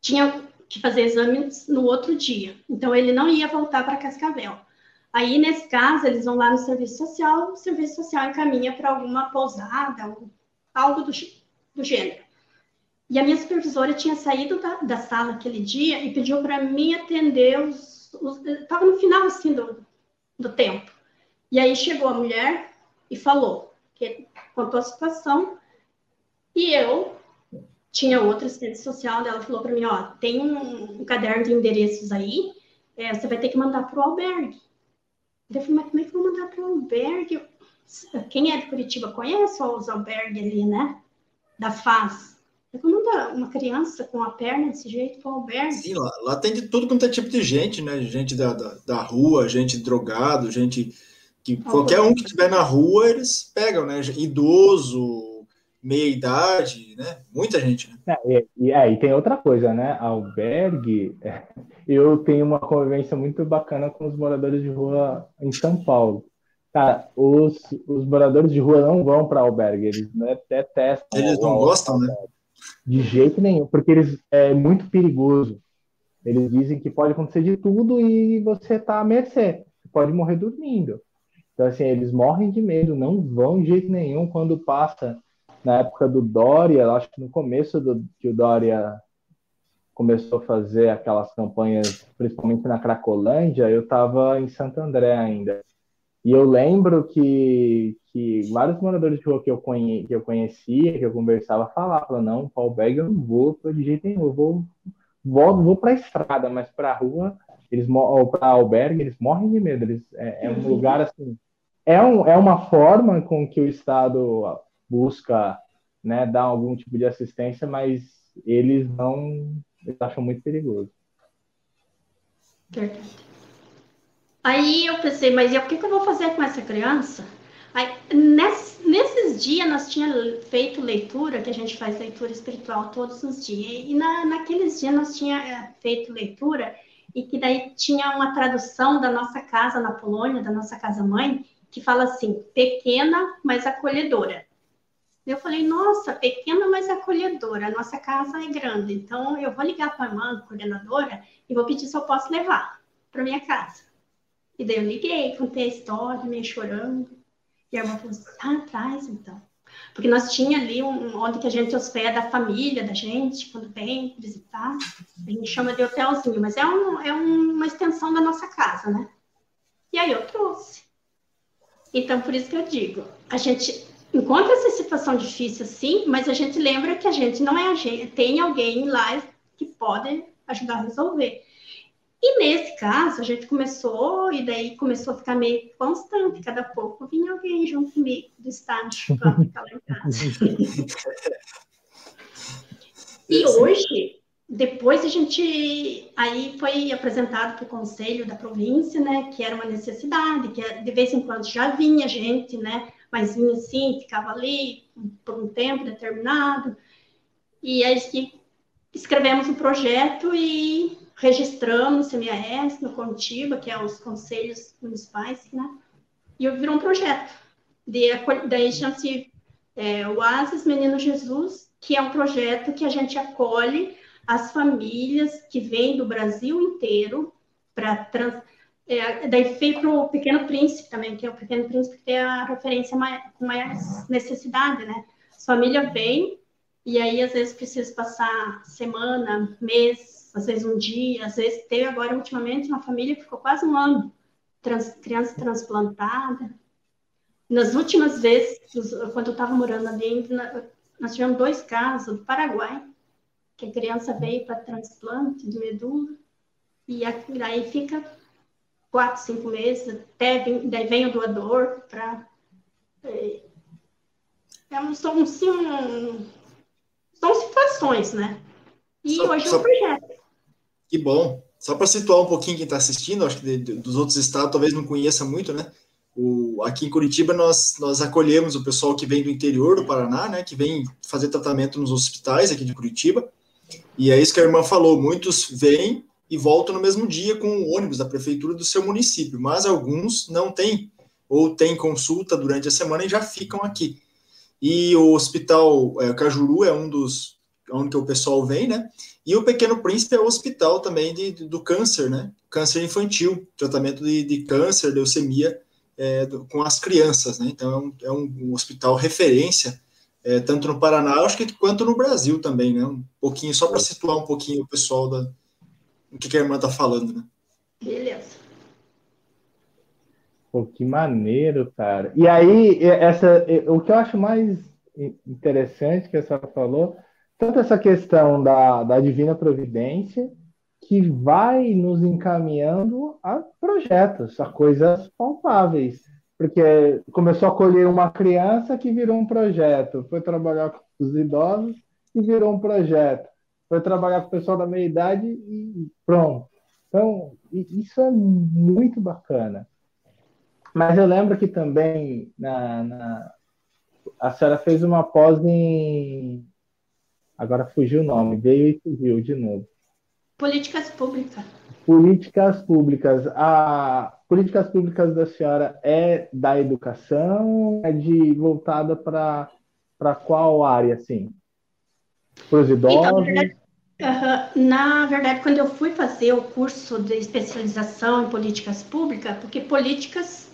tinha que fazer exames no outro dia, então ele não ia voltar para Cascavel. Aí, nesse caso, eles vão lá no serviço social, o serviço social encaminha para alguma pousada, algo do, do gênero. E a minha supervisora tinha saído da, da sala aquele dia e pediu para mim atender os. Estava no final assim do, do tempo. E aí chegou a mulher e falou, que contou a situação, e eu tinha outra assistente social, ela falou para mim, ó, tem um, um, caderno de endereços aí, é, você vai ter que mandar para o albergue. Eu falei, mas como é que eu vou mandar para o albergue? Quem é de Curitiba conhece os albergues ali, né? Da FAS. Eu vou mandar uma criança com a perna desse jeito para o albergue.
Sim, lá, lá, tem de tudo quanto é tipo de gente, né? Gente da, da, da rua, gente drogado, gente que qualquer um que estiver na rua, eles pegam, né? Idoso, meia idade, né? Muita gente, né?
É, e, é, e tem outra coisa, né? Albergue, [laughs] eu tenho uma convivência muito bacana com os moradores de rua em São Paulo. Cara, os, os moradores de rua não vão para albergue, eles né, detestam.
Eles não gostam, né?
De jeito nenhum, porque eles é muito perigoso. Eles dizem que pode acontecer de tudo e você tá à mercê. Você pode morrer dormindo. Então, assim, eles morrem de medo, não vão de jeito nenhum quando passa na época do Dória, acho que no começo do que o Dória começou a fazer aquelas campanhas, principalmente na Cracolândia, eu estava em Santo André ainda. E eu lembro que, que vários moradores de rua que eu, conhe, que eu conhecia, que eu conversava, falavam, não, albergue eu não vou de jeito nenhum, eu vou, vou, vou para a estrada, mas para a rua, eles para albergue, eles morrem de medo. Eles, é, é um lugar assim. É, um, é uma forma com que o Estado busca né, dar algum tipo de assistência, mas eles não. Eles acham muito perigoso.
Verdade. Aí eu pensei, mas o que, que eu vou fazer com essa criança? Aí, nesse, nesses dias nós tínhamos feito leitura, que a gente faz leitura espiritual todos os dias, e na, naqueles dias nós tínhamos é, feito leitura, e que daí tinha uma tradução da nossa casa na Polônia, da nossa casa mãe, que fala assim, pequena, mas acolhedora. Eu falei, nossa, pequena, mas acolhedora, a nossa casa é grande, então eu vou ligar para a irmã, coordenadora, e vou pedir se eu posso levar para minha casa. E daí eu liguei, contei a história, meio chorando. E a irmã falou assim, ah, traz então. Porque nós tinha ali um, onde que a gente hospeda a família da gente, quando vem visitar. A gente chama de hotelzinho, mas é, um, é uma extensão da nossa casa, né? E aí eu trouxe. Então, por isso que eu digo, a gente encontra essa situação difícil, sim, mas a gente lembra que a gente não é a gente, tem alguém lá que pode ajudar a resolver. E nesse caso, a gente começou, e daí começou a ficar meio constante, cada pouco vinha alguém junto comigo do estágio para ficar lá em casa. e hoje, depois a gente, aí foi apresentado para o conselho da província, né, que era uma necessidade, que de vez em quando já vinha gente, né, mas vinha assim, ficava ali por um tempo determinado, e aí escrevemos um projeto e registramos no CMAS, no Contiba, que é os conselhos municipais, né? E virou um projeto. De, daí chama-se é, Oasis Menino Jesus, que é um projeto que a gente acolhe as famílias que vêm do Brasil inteiro para. É, daí veio para o Pequeno Príncipe também, que é o Pequeno Príncipe que tem a referência com mais necessidade, né? As famílias vêm e aí às vezes precisa passar semana, mês, às vezes um dia, às vezes teve agora ultimamente uma família que ficou quase um ano, trans, criança transplantada. Nas últimas vezes, quando eu estava morando ali, nós tivemos dois casos do Paraguai, que a criança veio para transplante de medula, e aí fica quatro, cinco meses, até vem, daí vem o doador para. É, é, são, são, são situações, né? E só, hoje é um projeto.
Que bom. Só para situar um pouquinho quem está assistindo, acho que de, de, dos outros estados talvez não conheça muito, né? O, aqui em Curitiba nós, nós acolhemos o pessoal que vem do interior do Paraná, né? Que vem fazer tratamento nos hospitais aqui de Curitiba. E é isso que a irmã falou: muitos vêm e voltam no mesmo dia com o ônibus da prefeitura do seu município, mas alguns não têm, ou têm consulta durante a semana e já ficam aqui. E o hospital é, Cajuru é um dos onde o pessoal vem, né? E o Pequeno Príncipe é o hospital também de, de do câncer, né? Câncer infantil, tratamento de, de câncer, leucemia é, do, com as crianças, né? Então é um, é um, um hospital referência, é, tanto no Paraná, acho que quanto no Brasil também, né? Um pouquinho, só para situar um pouquinho o pessoal da, o que, que a irmã está falando, né?
Beleza.
Pô, que maneiro, cara. E aí, essa, o que eu acho mais interessante que a senhora falou tanto essa questão da, da divina providência que vai nos encaminhando a projetos, a coisas palpáveis. Porque começou a colher uma criança que virou um projeto, foi trabalhar com os idosos e virou um projeto, foi trabalhar com o pessoal da meia idade e pronto. Então, isso é muito bacana. Mas eu lembro que também na, na a senhora fez uma pós em Agora fugiu o nome, veio e fugiu de novo.
Políticas públicas.
Políticas públicas. A políticas públicas da senhora é da educação, é de voltada para para qual área assim? Para os idosos? Então, na, verdade,
uh, na verdade, quando eu fui fazer o curso de especialização em políticas públicas, porque políticas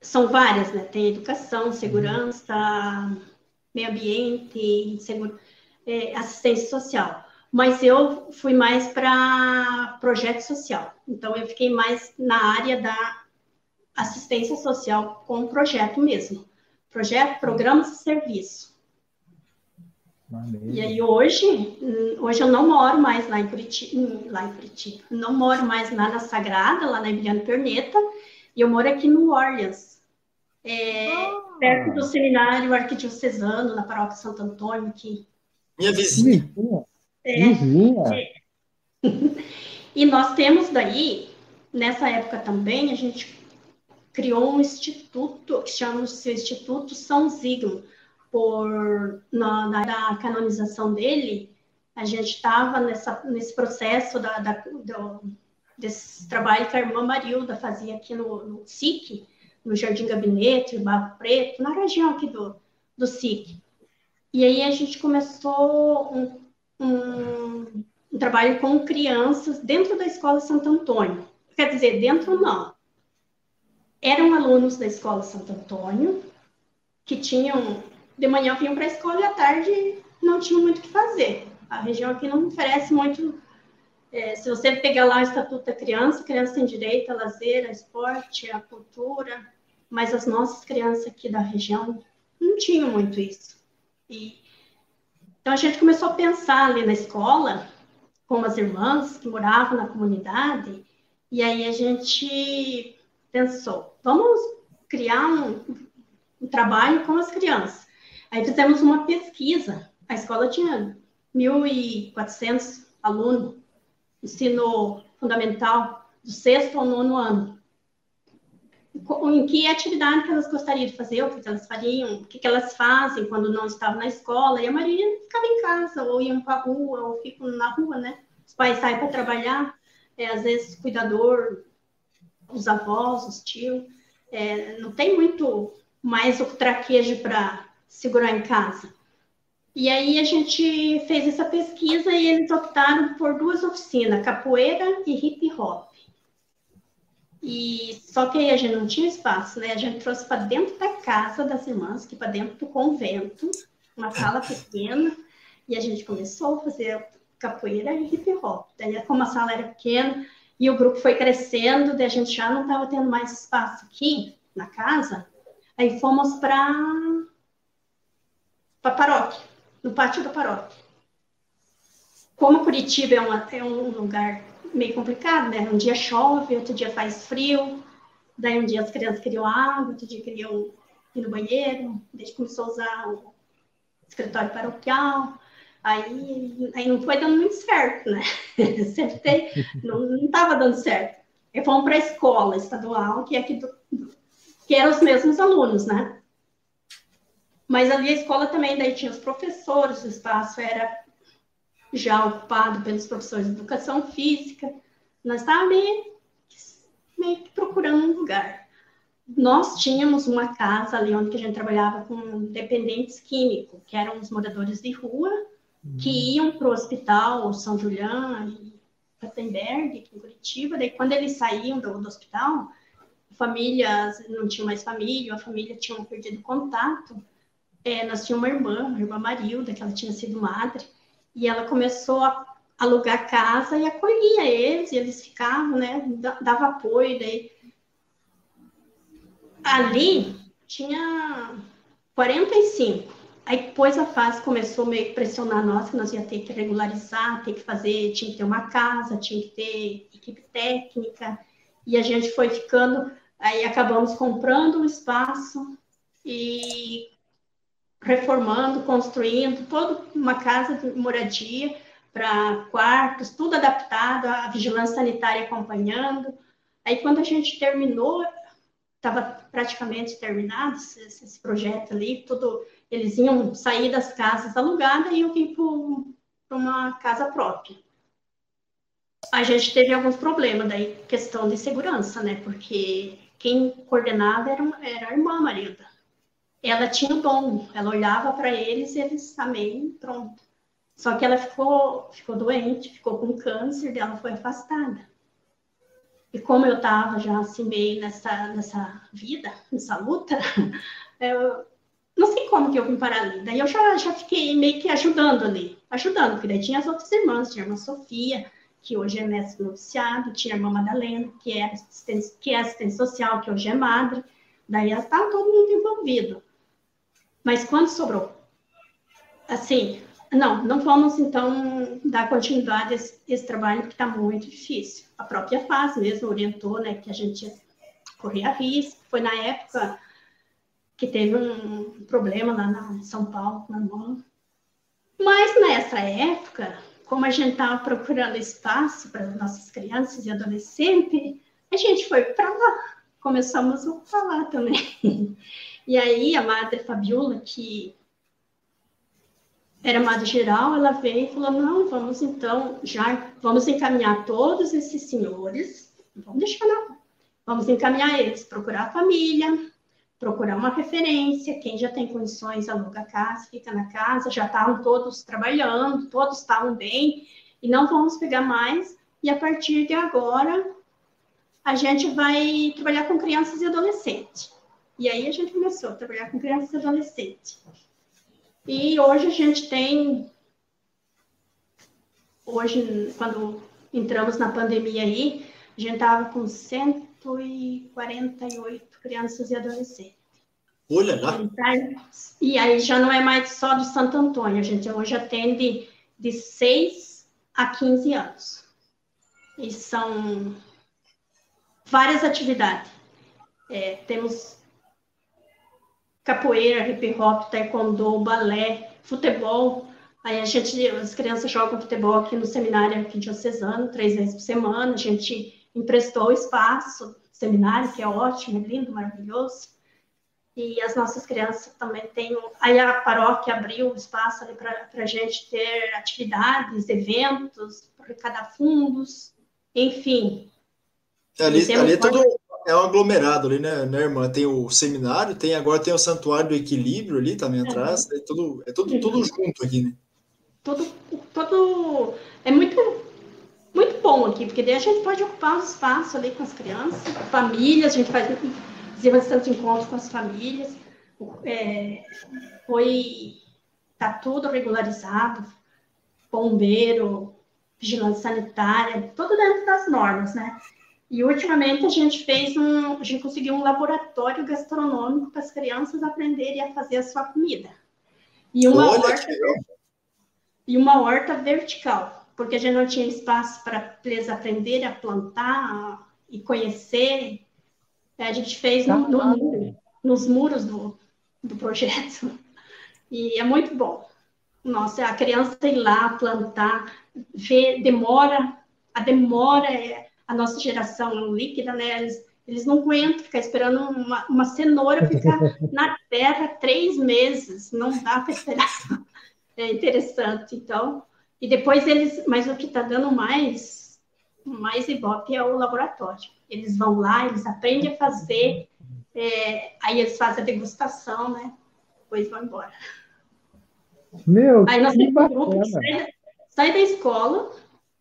são várias, né? Tem educação, segurança, meio ambiente, segurança é, assistência social. Mas eu fui mais para projeto social. Então, eu fiquei mais na área da assistência social com projeto mesmo. Projeto, programas e serviço. E aí hoje, hum, hoje eu não moro mais lá em Curitiba, hum, lá em Curitiba, não moro mais lá na Sagrada, lá na Emiliano Perneta, e eu moro aqui no Orleans, é, ah. perto do seminário arquidiocesano, na paróquia Santo Antônio, que...
Minha vizinha.
É, vizinha. É. e nós temos daí, nessa época também, a gente criou um instituto, que chama-se Instituto São Ziglo, por na, na canonização dele, a gente estava nesse processo da, da, do, desse trabalho que a irmã Marilda fazia aqui no, no SIC, no Jardim Gabinete, Barro Preto, na região aqui do, do SIC. E aí a gente começou um, um, um trabalho com crianças dentro da Escola Santo Antônio. Quer dizer, dentro não. Eram alunos da Escola Santo Antônio que tinham de manhã vinham para a escola e à tarde não tinham muito o que fazer. A região aqui não oferece muito. É, se você pegar lá o Estatuto da Criança, criança tem direito a lazer, a esporte, a cultura, mas as nossas crianças aqui da região não tinham muito isso. E, então a gente começou a pensar ali na escola, com as irmãs que moravam na comunidade, e aí a gente pensou, vamos criar um, um trabalho com as crianças. Aí fizemos uma pesquisa. A escola tinha 1.400 alunos, ensino fundamental, do sexto ao nono ano. Em que atividade que elas gostariam de fazer, o que elas fariam, o que elas fazem quando não estavam na escola. E a maioria ficava em casa, ou iam para a rua, ou ficam na rua, né? Os pais saem para trabalhar, é, às vezes cuidador, os avós, os tios. É, não tem muito mais o traquejo para segurar em casa. E aí a gente fez essa pesquisa e eles optaram por duas oficinas, capoeira e hip hop. E só que aí a gente não tinha espaço, né? A gente trouxe para dentro da casa das irmãs, que para dentro do convento, uma sala pequena, e a gente começou a fazer capoeira e hip hop. Daí, como a sala era pequena e o grupo foi crescendo, daí a gente já não estava tendo mais espaço aqui na casa, aí fomos para a paróquia, no pátio da paróquia. Como Curitiba é, uma, é um lugar meio complicado, né? Um dia chove, outro dia faz frio, daí um dia as crianças queriam água, outro dia queriam ir no banheiro, desde que começou a usar o escritório paroquial, aí, aí não foi dando muito certo, né? [laughs] Sempre não estava dando certo. E fomos para a escola estadual, que é aqui do, que eram os mesmos alunos, né? Mas ali a escola também, daí tinha os professores, o espaço era já ocupado pelos professores de educação física. Nós estávamos meio, meio que procurando um lugar. Nós tínhamos uma casa ali onde a gente trabalhava com dependentes químicos, que eram os moradores de rua, que uhum. iam para o hospital São Julián e Patenberg, aqui em Curitiba. Daí, quando eles saíam do, do hospital, famílias não tinham mais família, a família tinha perdido contato é, nós tínhamos uma irmã, a irmã Marilda, que ela tinha sido madre, e ela começou a alugar casa e acolhia eles, e eles ficavam, né, dava apoio, daí... Ali tinha 45, aí depois a fase começou meio que pressionar nós, que nós ia ter que regularizar, ter que fazer, tinha que ter uma casa, tinha que ter equipe técnica, e a gente foi ficando, aí acabamos comprando um espaço, e reformando, construindo toda uma casa de moradia para quartos, tudo adaptado, a vigilância sanitária acompanhando. Aí, quando a gente terminou, estava praticamente terminado esse, esse, projeto ali, tudo, eles iam sair das casas alugadas e eu vim para uma casa própria. A gente teve alguns problemas daí, questão de segurança, né? Porque quem coordenava era, era a irmã Marilda ela tinha o dom, ela olhava para eles e eles, amém, pronto. Só que ela ficou, ficou doente, ficou com câncer, ela foi afastada. E como eu estava já assim meio nessa, nessa vida, nessa luta, [laughs] eu não sei como que eu vim parar ali. Daí eu já, já fiquei meio que ajudando ali, ajudando, porque daí tinha as outras irmãs, tinha a irmã Sofia, que hoje é mestre noviciado, tinha a irmã Madalena, que é assistente, que é assistente social, que hoje é madre, daí estava todo mundo envolvido. Mas quando sobrou? Assim, não, não vamos então dar continuidade a esse, esse trabalho, porque está muito difícil. A própria fase mesmo orientou, né, que a gente corria risco. Foi na época que teve um problema lá na São Paulo, na mão. Mas nessa época, como a gente estava procurando espaço para nossas crianças e adolescentes, a gente foi para lá. Começamos a falar também. [laughs] E aí a madre Fabiola, que era madre geral, ela veio e falou: não, vamos então, já vamos encaminhar todos esses senhores, vamos deixar na vamos encaminhar eles, procurar a família, procurar uma referência, quem já tem condições aluga a casa, fica na casa, já estavam todos trabalhando, todos estavam bem, e não vamos pegar mais, e a partir de agora a gente vai trabalhar com crianças e adolescentes. E aí a gente começou a trabalhar com crianças e adolescentes. E hoje a gente tem, hoje, quando entramos na pandemia aí, a gente estava com 148 crianças e adolescentes.
Olha lá.
E aí já não é mais só do Santo Antônio, a gente hoje atende de 6 a 15 anos. E são várias atividades. É, temos capoeira, hip hop, taekwondo, balé, futebol. Aí a gente, as crianças jogam futebol aqui no seminário aqui diocesano, três vezes por semana. A gente emprestou o espaço, seminário, que é ótimo, é lindo, maravilhoso. E as nossas crianças também têm. Aí a paróquia abriu o espaço ali para a gente ter atividades, eventos, arrecadar fundos, enfim.
Ali, ali é todo é um aglomerado ali, né, né, irmã? Tem o seminário, tem agora tem o Santuário do Equilíbrio ali também é. atrás. É tudo, é tudo, tudo junto aqui, né?
Tudo, tudo é muito muito bom aqui, porque daí a gente pode ocupar o espaço ali com as crianças, famílias, a gente faz bastante encontros com as famílias. É, foi tá tudo regularizado, bombeiro, vigilância sanitária, tudo dentro das normas, né? E ultimamente a gente fez um, a gente conseguiu um laboratório gastronômico para as crianças aprenderem a fazer a sua comida. E uma Olha, horta e uma horta vertical porque a gente não tinha espaço para eles aprenderem a plantar e conhecer. A gente fez no, no, nos muros do, do projeto. E é muito bom. Nossa, a criança ir lá plantar, ver, demora, a demora é a nossa geração líquida, né? Eles, eles não aguentam ficar esperando uma, uma cenoura ficar [laughs] na terra três meses, não dá para esperar. É interessante. Então, e depois eles, mas o que está dando mais, mais ibope é o laboratório. Eles vão lá, eles aprendem a fazer, é, aí eles fazem a degustação, né? Depois vão embora.
Meu,
aí nós temos um grupo que sai, sai da escola,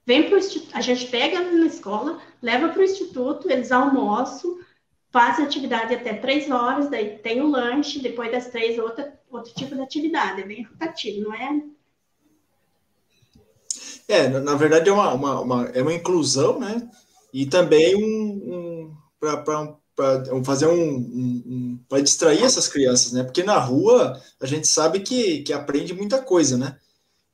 vem para a gente pega na escola, leva para o instituto, eles almoçam, fazem atividade até três horas, daí tem o lanche, depois das três, outra, outro tipo de atividade, é bem rotativo, não é
é, na verdade é uma, uma, uma, é uma inclusão, né? E também um, um para fazer um, um, um para distrair essas crianças, né? Porque na rua a gente sabe que, que aprende muita coisa, né?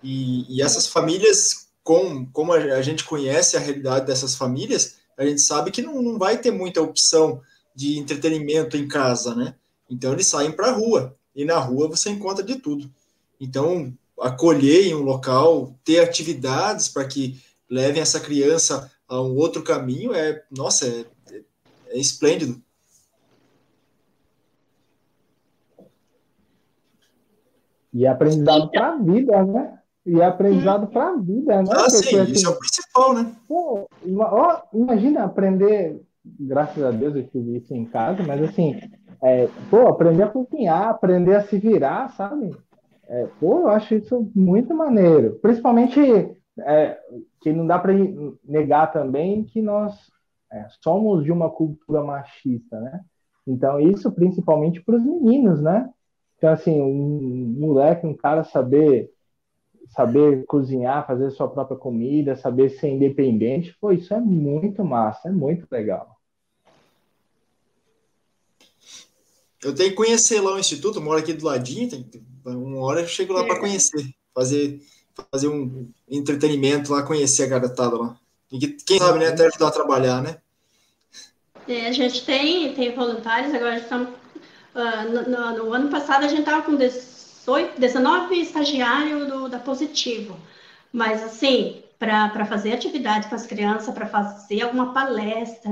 E, e essas famílias, com, como a, gente conhece a realidade dessas famílias, a gente sabe que não, não vai ter muita opção de entretenimento em casa, né? Então eles saem para a rua e na rua você encontra de tudo. Então acolher em um local, ter atividades para que levem essa criança a um outro caminho, é, nossa, é, é, é esplêndido.
E aprendizado para a vida, né? E aprendizado para a vida, né?
Ah, sim, assim, isso é o principal, né?
Pô, ó, imagina aprender, graças a Deus eu tive isso em casa, mas assim, é, pô, aprender a cozinhar, aprender a se virar, sabe? É, pô, eu acho isso muito maneiro. Principalmente é, que não dá para negar também que nós é, somos de uma cultura machista, né? Então, isso principalmente para os meninos, né? Então, assim, um moleque, um cara saber saber cozinhar, fazer sua própria comida, saber ser independente, pô, isso é muito massa, é muito legal.
Eu tenho que conhecer lá o instituto, moro aqui do ladinho, tem, uma hora eu chego lá é. para conhecer, fazer, fazer um entretenimento lá, conhecer a garotada lá. E quem sabe, né, até ajudar a trabalhar, né?
É, a gente tem, tem voluntários, agora estamos. Uh, no, no, no, ano passado a gente estava com 18, 19 estagiários do, da Positivo. Mas, assim, para fazer atividade com as crianças, para fazer alguma palestra,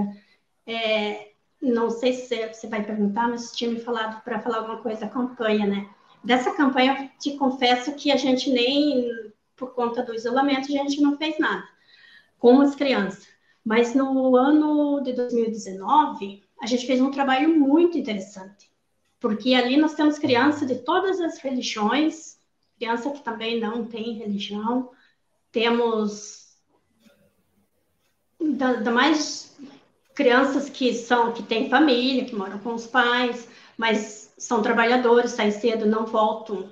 é, não sei se você vai perguntar, mas tinha me falado para falar alguma coisa da campanha, né? Dessa campanha, te confesso que a gente nem, por conta do isolamento, a gente não fez nada com as crianças. Mas no ano de 2019, a gente fez um trabalho muito interessante, porque ali nós temos crianças de todas as religiões, criança que também não tem religião, temos da, da mais crianças que são que têm família, que moram com os pais, mas são trabalhadores, saem cedo, não voltam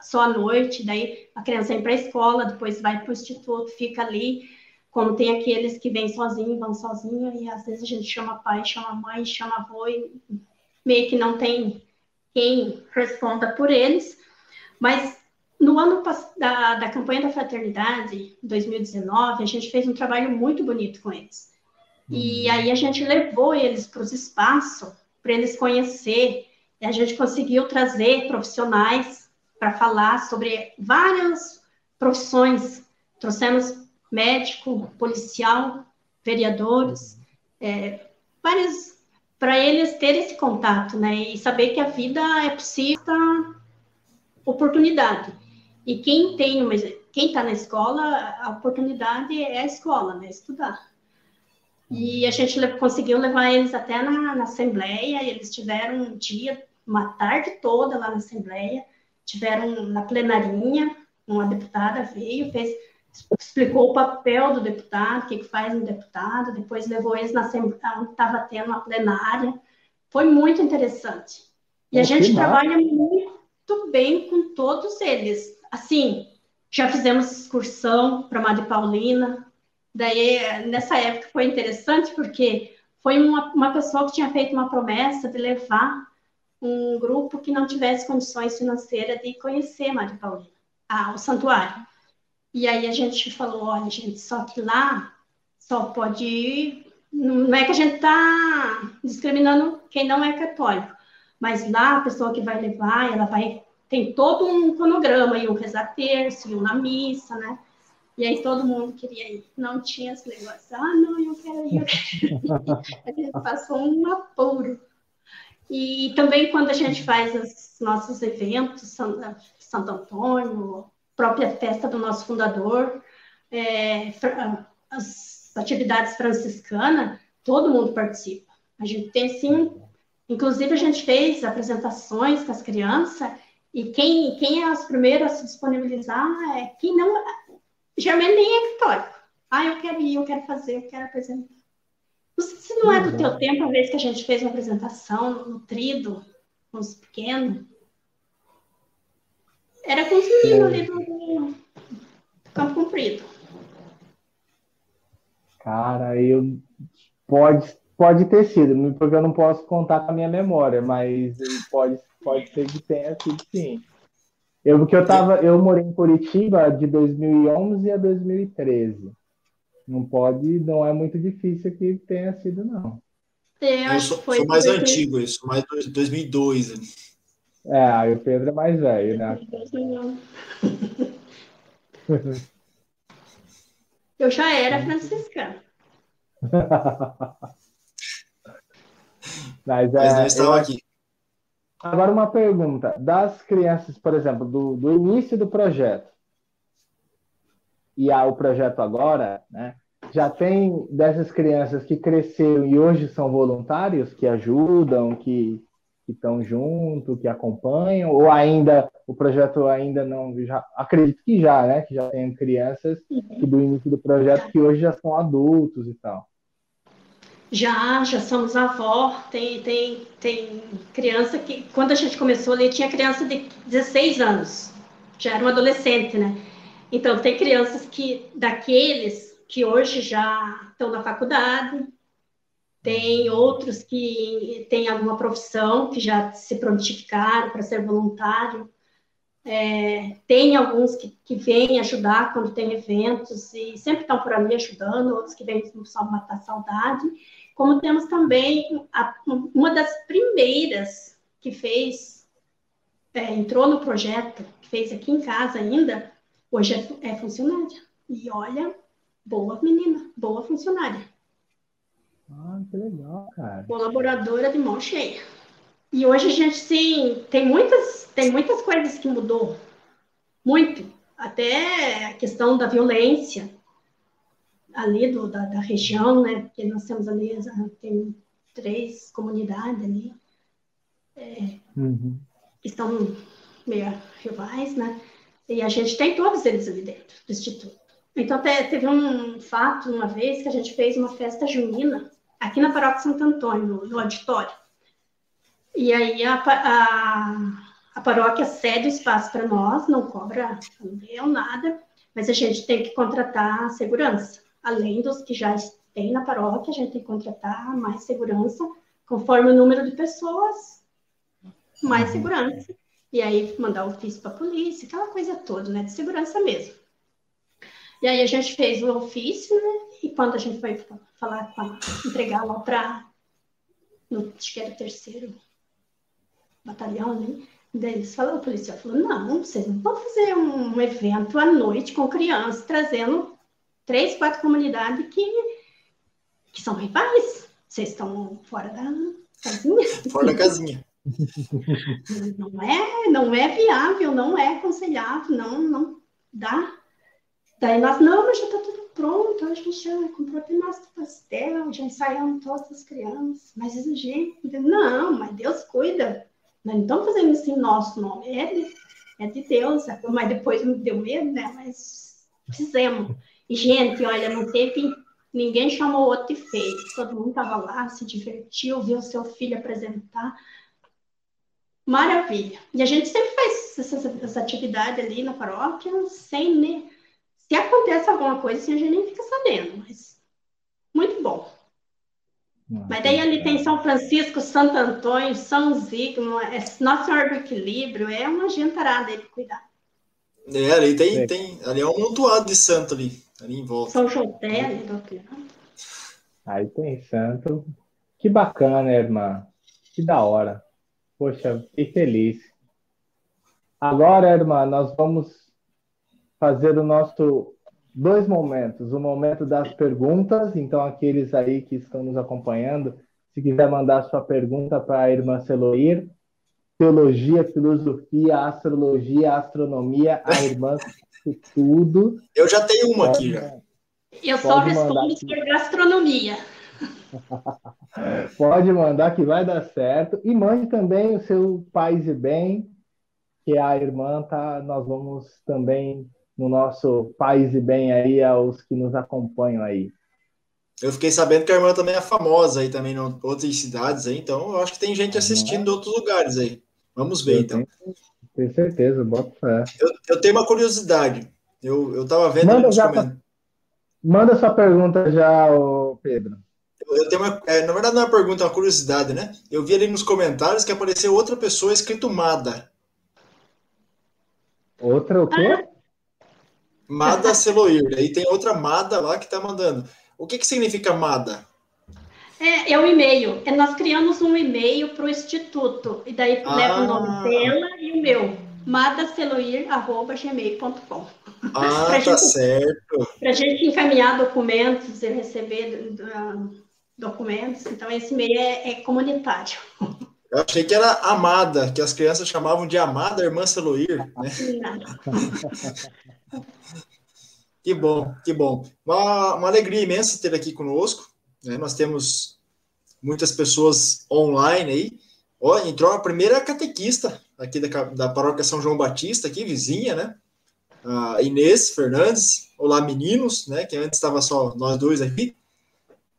só à noite, daí a criança vem para a escola, depois vai para o instituto, fica ali como tem aqueles que vêm sozinhos, vão sozinhos, e às vezes a gente chama pai, chama mãe, chama avô, e meio que não tem quem responda por eles. Mas no ano da, da campanha da fraternidade, 2019, a gente fez um trabalho muito bonito com eles. E uhum. aí a gente levou eles para os espaços, para eles conhecer, e a gente conseguiu trazer profissionais para falar sobre várias profissões. Trouxemos médico, policial, vereadores, é, vários, para eles terem esse contato, né, e saber que a vida é possível, oportunidade. E quem tem uma, quem está na escola, a oportunidade é a escola, né, estudar. E a gente conseguiu levar eles até na, na Assembleia, eles tiveram um dia, uma tarde toda lá na Assembleia, tiveram na plenarinha, uma deputada veio, fez explicou o papel do deputado, o que, que faz um deputado, depois levou eles na Assembleia, onde estava tendo uma plenária. Foi muito interessante. E a gente trabalha muito bem com todos eles. Assim, já fizemos excursão para Madre Paulina. Daí, nessa época, foi interessante porque foi uma, uma pessoa que tinha feito uma promessa de levar um grupo que não tivesse condições financeiras de conhecer Madre Paulina, ah, o santuário. E aí a gente falou, olha, gente, só que lá só pode ir. Não é que a gente está discriminando quem não é católico, mas lá a pessoa que vai levar, ela vai. Tem todo um cronograma, e um rezar terço, e um na missa, né? E aí todo mundo queria ir. Não tinha esse negócio. Ah, não, eu quero ir. Eu quero ir. a gente passou um apuro. E também quando a gente faz os nossos eventos, Santo Antônio, própria festa do nosso fundador, é, as atividades franciscanas, todo mundo participa. A gente tem, sim, inclusive a gente fez apresentações com as crianças, e quem, quem é os primeiros a se disponibilizar é quem não, geralmente nem é católico. Ah, eu quero ir, eu quero fazer, eu quero apresentar. Não sei se não é do teu tempo, a vez que a gente fez uma apresentação no trido, com os pequenos, era meninos ali do Campo Comprido.
Cara, eu pode, pode ter sido, porque eu não posso contar com a minha memória, mas pode, pode ser que tenha sido sim. Eu, porque eu tava, eu morei em Curitiba de 2011 a 2013. Não pode, não é muito difícil que tenha sido, não.
Eu sou, sou mais antigo, isso, mais 2002.
É, aí o Pedro é mais velho, né? [laughs]
Eu já era franciscana. [laughs]
Mas,
é, Mas não estava eu... aqui.
Agora uma pergunta. Das crianças, por exemplo, do, do início do projeto e ao projeto agora, né? Já tem dessas crianças que cresceram e hoje são voluntários, que ajudam, que, que estão junto, que acompanham, ou ainda o projeto ainda não, já, acredito que já, né? Que já tem crianças que do início do projeto que hoje já são adultos e tal.
Já, já somos avó, tem, tem, tem criança que, quando a gente começou ali, tinha criança de 16 anos, já era um adolescente, né? Então, tem crianças que, daqueles que hoje já estão na faculdade, tem outros que têm alguma profissão, que já se prontificaram para ser voluntário. É, tem alguns que, que vêm ajudar quando tem eventos e sempre estão por ali ajudando, outros que vêm só matar saudade. Como temos também a, uma das primeiras que fez, é, entrou no projeto, que fez aqui em casa ainda, hoje é, é funcionária. E olha, boa menina, boa funcionária.
Ah, que legal, cara.
Colaboradora de mão cheia. E hoje a gente sim tem muitas, tem muitas coisas que mudou. Muito. Até a questão da violência ali do, da, da região, né? Porque nós temos ali, tem três comunidades ali é, uhum. que estão meio rivais, né? E a gente tem todos eles ali dentro do Instituto. Então, teve um fato uma vez que a gente fez uma festa junina aqui na Paróquia Santo Antônio, no, no auditório. E aí a, a, a paróquia cede o espaço para nós, não cobra aluguel, nada, mas a gente tem que contratar segurança. Além dos que já tem na paróquia, a gente tem que contratar mais segurança, conforme o número de pessoas, mais uhum. segurança. E aí mandar ofício para a polícia, aquela coisa toda, né? De segurança mesmo. E aí a gente fez o ofício, né? E quando a gente foi falar com a, entregar lá para, acho que era o terceiro batalhão, né? Daí eles falaram, o policial falou, não, vocês não vão fazer um evento à noite com crianças, trazendo três, quatro comunidades que, que são rivais. Vocês estão fora da casinha.
Fora da casinha. [laughs]
Não é, não é viável, não é aconselhável, não, não dá. Daí nós, não, mas já está tudo pronto, a gente já comprou até nosso pastel, já ensaiamos todas as crianças, mas gente, não, mas Deus cuida, nós não estamos fazendo isso em nosso nome, é de, é de Deus, mas depois me deu medo, né, mas fizemos. E, gente, olha, não teve, ninguém chamou outro e fez, todo mundo estava lá, se divertiu, viu seu filho apresentar, maravilha. E a gente sempre faz essa, essa atividade ali na paróquia, sem, né, se acontece alguma coisa, assim, a gente nem fica sabendo, mas muito bom. mas daí ali tem São Francisco, Santo Antônio, São Zigmo, é Nossa Senhora do Equilíbrio, é uma gentarada aí de cuidar.
É, ali tem, tem, ali é um montuado de santo ali, ali em volta.
São José ali do
Aí tem santo. Que bacana, irmã. Que da hora. Poxa, fiquei feliz. Agora, irmã, nós vamos fazer o nosso dois momentos. O momento das perguntas, então aqueles aí que estão nos acompanhando, se quiser mandar sua pergunta para a irmã Celoir, teologia, filosofia, astrologia, astronomia, a irmã tudo.
Eu já tenho uma aqui já.
Eu só respondo por gastronomia. [laughs]
Pode mandar que vai dar certo. E mande também o seu Paz e Bem, que a irmã tá. Nós vamos também no nosso Paz e Bem aí aos que nos acompanham aí.
Eu fiquei sabendo que a irmã também é famosa aí também em outras cidades aí, então eu acho que tem gente assistindo de outros lugares aí. Vamos ver eu então.
Tenho, tenho certeza, bota fé.
Eu, eu, tenho uma curiosidade. Eu, eu tava vendo
manda, já, manda sua pergunta já, Pedro.
Eu, eu tenho uma, é, na verdade não é uma pergunta, é uma curiosidade, né? Eu vi ali nos comentários que apareceu outra pessoa escrito Mada.
Outra o quê?
Mada Celoir. Aí tem outra Mada lá que está mandando. O que, que significa Mada?
É, é o e-mail. É, nós criamos um e-mail para o Instituto. E daí ah. leva o nome dela e o meu. madaceloir.gmail.com
Ah, [laughs] tá gente, certo.
Para a gente encaminhar documentos e receber uh, documentos. Então, esse e-mail é, é comunitário. [laughs]
Eu achei que era Amada, que as crianças chamavam de Amada Irmã Celoir. Né? [laughs] que bom, que bom. Uma, uma alegria imensa ter aqui conosco. Né? Nós temos muitas pessoas online aí. Ó, entrou a primeira catequista aqui da, da paróquia São João Batista, aqui, vizinha, né? A Inês Fernandes. Olá, meninos, né? Que antes estava só nós dois aqui.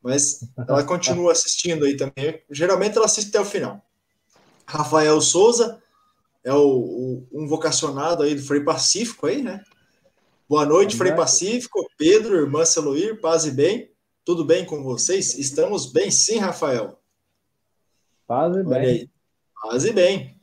Mas ela continua assistindo aí também. Geralmente ela assiste até o final. Rafael Souza é o, o, um vocacionado aí do Frei Pacífico aí, né? Boa noite, Frei Pacífico, Pedro, irmã Celuir, paz e bem. Tudo bem com vocês? Estamos bem, sim, Rafael.
Paz e bem.
Paz e bem.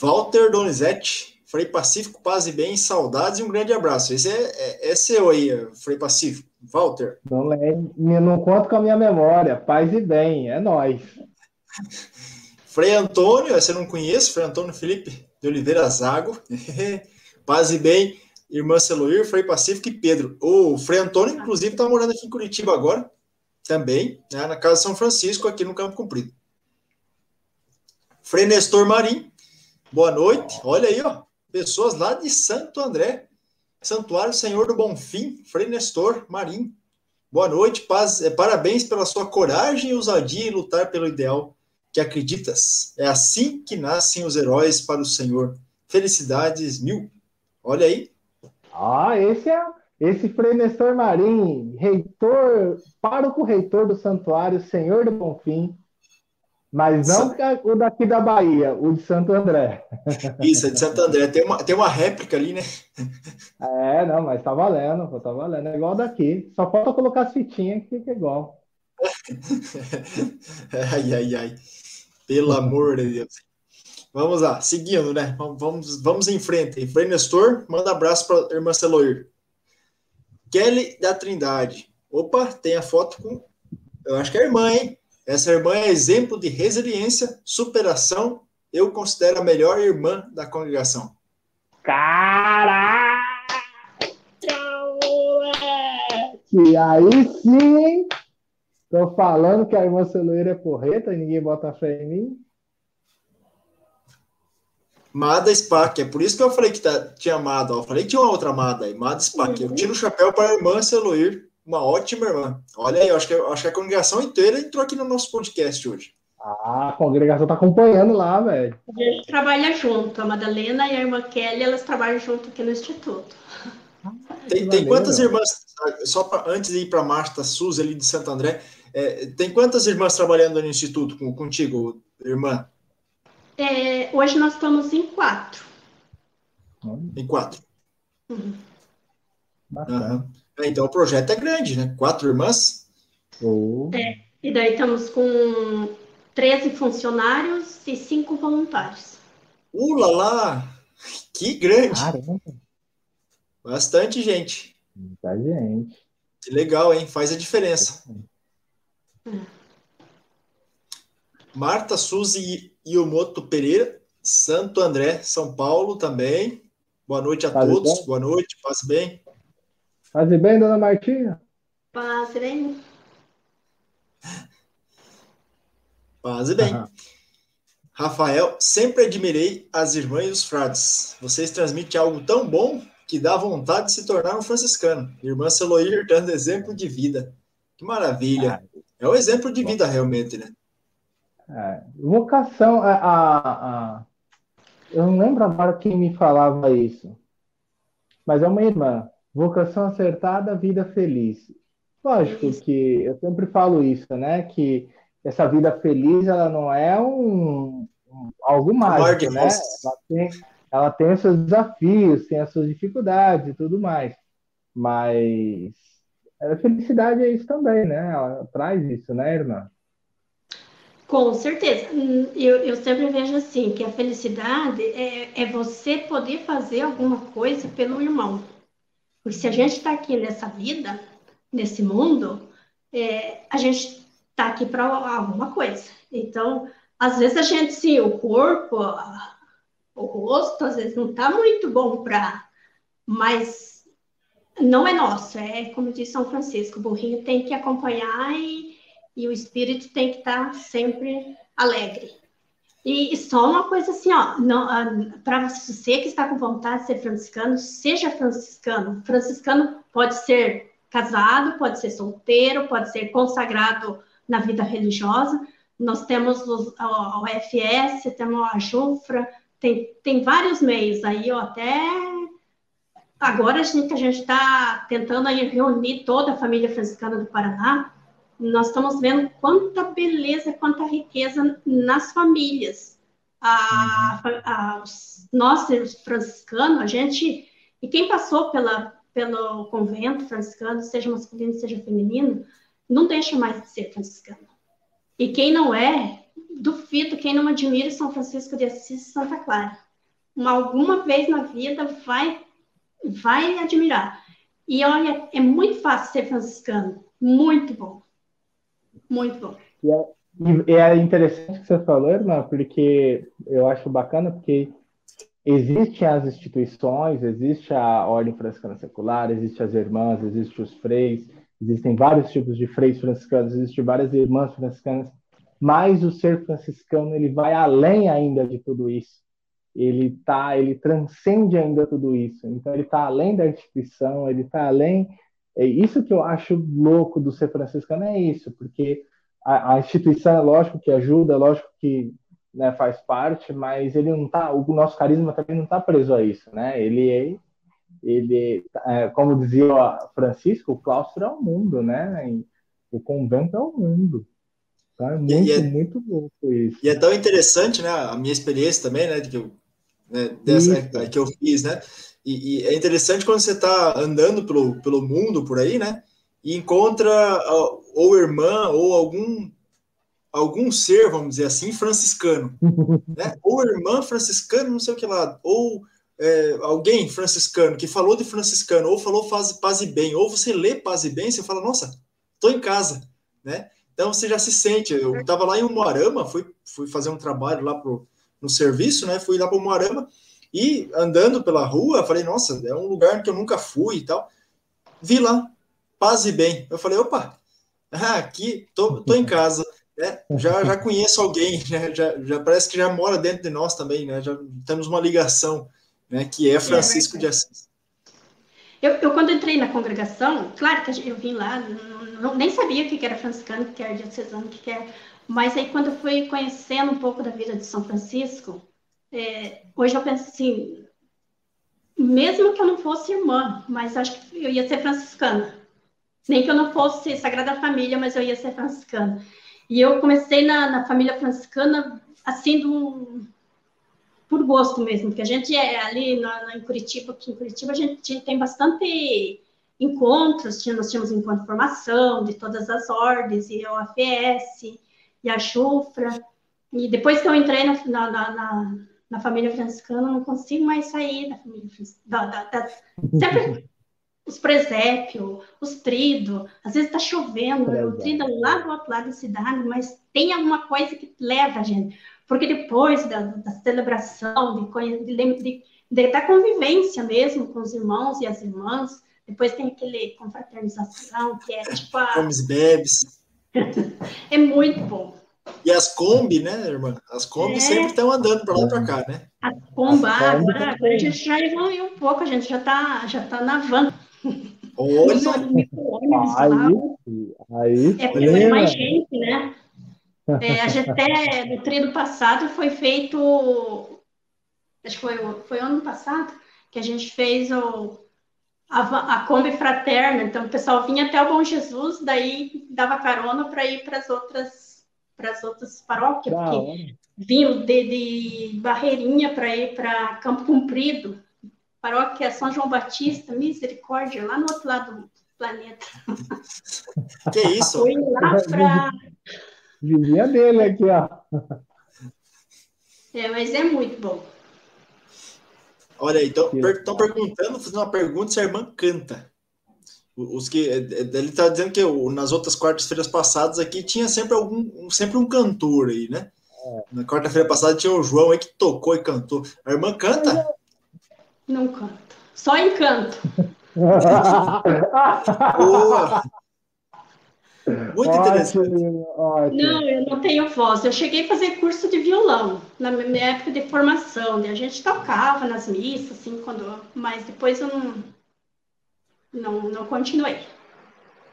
Walter Donizete, Frei Pacífico, paz e bem, saudades e um grande abraço. Esse é, é, é seu aí, Frei Pacífico. Walter.
Não, não conto com a minha memória. Paz e bem, é nós. [laughs]
Frei Antônio, eu não conheço, Frei Antônio Felipe de Oliveira Zago. [laughs] paz e bem irmã Celoir, Frei Pacífico e Pedro. O Frei Antônio, inclusive, está morando aqui em Curitiba agora, também, né, na Casa São Francisco, aqui no Campo Comprido. Frei Nestor Marim, boa noite. Olha aí, ó, pessoas lá de Santo André, Santuário Senhor do Bonfim, Frei Nestor Marim. Boa noite, paz, é, parabéns pela sua coragem e ousadia em lutar pelo ideal que acreditas. É assim que nascem os heróis para o Senhor. Felicidades mil. Olha aí,
ah, esse é esse Frei Nestor Marim, reitor, pároco reitor do santuário Senhor do Bonfim, mas não o daqui da Bahia, o de Santo André. [laughs]
Isso, é de Santo André. Tem uma, tem uma réplica ali, né?
É, não, mas tá valendo, tá valendo. É igual daqui. Só falta colocar as fitinhas que fica igual. [laughs]
ai, ai, ai. Pelo amor de Deus. Vamos lá, seguindo, né? Vamos, vamos em frente. Frei Nestor, manda abraço para a irmã Celoir. Kelly da Trindade. Opa, tem a foto com. Eu acho que é a irmã, hein? Essa irmã é exemplo de resiliência, superação. Eu considero a melhor irmã da congregação.
Caraca! E aí sim, tô falando que a irmã Celoeira é porreta e ninguém bota fé em mim.
Mada Spack, é por isso que eu falei que tá, tinha Mada. Eu falei que tinha uma outra Mada aí, Mada Spack. Uhum. Eu tiro o chapéu para a irmã Celoir, uma ótima irmã. Olha aí, eu acho que, eu acho que a congregação inteira entrou aqui no nosso podcast hoje.
Ah, a congregação tá acompanhando lá, velho.
A gente trabalha junto, a Madalena e a irmã Kelly, elas trabalham junto aqui no Instituto.
Tem, tem quantas irmãs, só pra, antes de ir para Marta Suzy ali de Santo André, é, tem quantas irmãs trabalhando no Instituto com, contigo, irmã?
É, hoje nós estamos em quatro.
Em quatro. Uhum. Uhum. Então o projeto é grande, né? Quatro irmãs.
Oh. É, e daí estamos com 13 funcionários e cinco voluntários.
Ula lá! Que grande! Caramba. Bastante gente.
Muita gente.
Que legal, hein? Faz a diferença. Marta Suzy Iomoto Pereira, Santo André, São Paulo também. Boa noite a Paz todos. Bem? Boa noite, paz bem.
Paz bem, dona Martinha?
Paz bem.
Paz bem. Uhum. Rafael, sempre admirei as irmãs e os frades. Vocês transmitem algo tão bom que dá vontade de se tornar um franciscano. Irmã Celoir dando exemplo de vida. Que maravilha. É um exemplo de vida realmente, né?
É, vocação, a, a, a, eu não lembro agora quem me falava isso, mas é uma irmã. Vocação acertada, vida feliz. Lógico que eu sempre falo isso, né? Que essa vida feliz ela não é um, um algo mágico, né? Ela tem, ela tem os seus desafios, tem as suas dificuldades e tudo mais. Mas a felicidade é isso também, né? Ela traz isso, né, irmã?
Com certeza. Eu, eu sempre vejo assim, que a felicidade é, é você poder fazer alguma coisa pelo irmão. Porque se a gente está aqui nessa vida, nesse mundo, é, a gente está aqui para alguma coisa. Então, às vezes a gente, sim, o corpo, o rosto, às vezes não está muito bom para. Mas não é nosso, é como diz São Francisco, o burrinho tem que acompanhar e e o espírito tem que estar sempre alegre. E, e só uma coisa assim, ó, para você que está com vontade de ser franciscano, seja franciscano. Franciscano pode ser casado, pode ser solteiro, pode ser consagrado na vida religiosa. Nós temos os, o, o FS, temos a Jufra, tem, tem vários meios aí, ó, até agora a gente está tentando reunir toda a família franciscana do Paraná nós estamos vendo quanta beleza, quanta riqueza nas famílias. A, a, franciscanos, a gente, e quem passou pela, pelo convento franciscano, seja masculino, seja feminino, não deixa mais de ser franciscano. E quem não é, duvido quem não admira São Francisco de Assis e Santa Clara. Uma, alguma vez na vida vai, vai admirar. E olha, é muito fácil ser franciscano. Muito bom. Muito bom.
E é, é interessante o que você falou, irmã, porque eu acho bacana, porque existem as instituições, existe a Ordem Franciscana Secular, existem as irmãs, existem os freis, existem vários tipos de freis franciscanos, existem várias irmãs franciscanas, mas o ser franciscano ele vai além ainda de tudo isso. Ele tá, ele transcende ainda tudo isso. Então ele está além da instituição, ele está além. É isso que eu acho louco do ser franciscano é isso, porque a, a instituição é lógico que ajuda, é lógico que né, faz parte, mas ele não tá, o nosso carisma também não está preso a isso, né? Ele é, ele, é, como dizia Francisco, o claustro é o mundo, né? O convento é o mundo. Tá? É muito, e é, muito louco isso.
E é tão interessante, né? A minha experiência também, né? Que eu, né, dessa, que eu fiz, né? E, e, é interessante quando você está andando pelo, pelo mundo por aí, né? E encontra ou irmã ou algum algum ser, vamos dizer assim, franciscano, [laughs] né? Ou irmã franciscana, não sei o que lá, ou é, alguém franciscano que falou de franciscano, ou falou faz, paz e bem, ou você lê paz e bem, você fala, nossa, tô em casa, né? Então você já se sente. Eu estava lá em Umuarama, fui, fui fazer um trabalho lá pro, no serviço, né? Fui lá para Umuarama e andando pela rua, falei, nossa, é um lugar que eu nunca fui e tal. Vi lá, paz e bem. Eu falei, opa, aqui, tô, tô em casa. É, já, já conheço alguém, né? já, já parece que já mora dentro de nós também, né? Já temos uma ligação, né? Que é Francisco é de Assis.
Eu, eu, quando entrei na congregação, claro que eu vim lá, não, nem sabia o que era franciscano, o que era diocesano, o que era, mas aí quando eu fui conhecendo um pouco da vida de São Francisco, é, hoje eu penso assim, mesmo que eu não fosse irmã, mas acho que eu ia ser franciscana. Nem que eu não fosse Sagrada Família, mas eu ia ser franciscana. E eu comecei na, na família franciscana, assim, do, por gosto mesmo, porque a gente é ali na, na, em Curitiba, aqui em Curitiba a gente tem bastante encontros, nós tínhamos encontro de formação de todas as ordens, e OFS, e a Chufra, e depois que eu entrei na, na, na, na família franciscana, eu não consigo mais sair da família franciscana, da, da, da, sempre os presépios, os tridos, às vezes está chovendo, né? o trido é lá do outro lado da cidade, mas tem alguma coisa que leva a gente, porque depois da, da celebração, de, de, de, de, da convivência mesmo com os irmãos e as irmãs, depois tem aquele confraternização, que é tipo a...
Comes bebes.
É muito bom.
E as Kombi, né, irmã? As Kombi é. sempre estão andando para lá e para cá, né?
As Kombi, agora, agora a gente já evoluiu um pouco, a gente já está já tá na van.
Olha!
aí, aí,
é porque foi mais gente, né? É, a gente até no trio passado foi feito, acho que foi, foi ano passado, que a gente fez o, a, a Kombi Fraterna, então o pessoal vinha até o Bom Jesus, daí dava carona para ir para as outras, as outras paróquias, porque vinham de, de Barreirinha para ir para Campo Comprido, paróquia São João Batista, misericórdia, lá no outro lado do planeta.
Que isso?
Fui lá para.
Vizinha dele aqui, ó.
É, mas é muito bom.
Olha aí, estão per, perguntando, fazendo uma pergunta se a irmã canta. Os que ele está dizendo que nas outras quartas-feiras passadas aqui tinha sempre algum sempre um cantor aí, né? É. Na quarta-feira passada tinha o João aí que tocou e cantou. A irmã canta?
Não canto. Só [laughs] encanto. [laughs]
Boa! Muito ótimo, interessante.
Ótimo. Não, eu não tenho voz. Eu cheguei a fazer curso de violão na minha época de formação. Né? A gente tocava nas missas, assim, quando. Mas depois eu não, não, não continuei.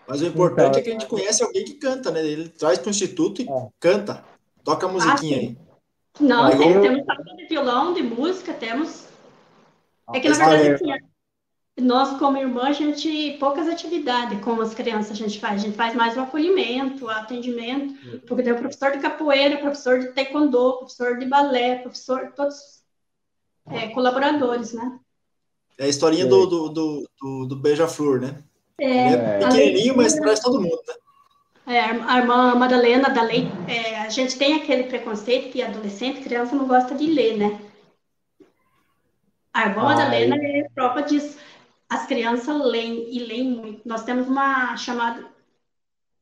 Mas o importante então, é que a gente conhece alguém que canta, né? Ele traz para o instituto e é. canta. Toca a musiquinha ah, aí.
Não, eu... temos aula de violão, de música, temos é que, na verdade, assim, nós, como irmã, a gente, poucas atividades com as crianças a gente faz. A gente faz mais o acolhimento, o atendimento, porque tem o professor de capoeira, professor de taekwondo, professor de balé, professor, todos é, colaboradores, né?
É a historinha do, do, do, do, do Beija-Flor, né? É, é pequenininho, mas traz todo mundo, né?
É, a irmã Madalena da Lei, é, a gente tem aquele preconceito que adolescente, criança não gosta de ler, né? A irmã Ai. Madalena é prova disso. As crianças leem e leem muito. Nós temos uma chamada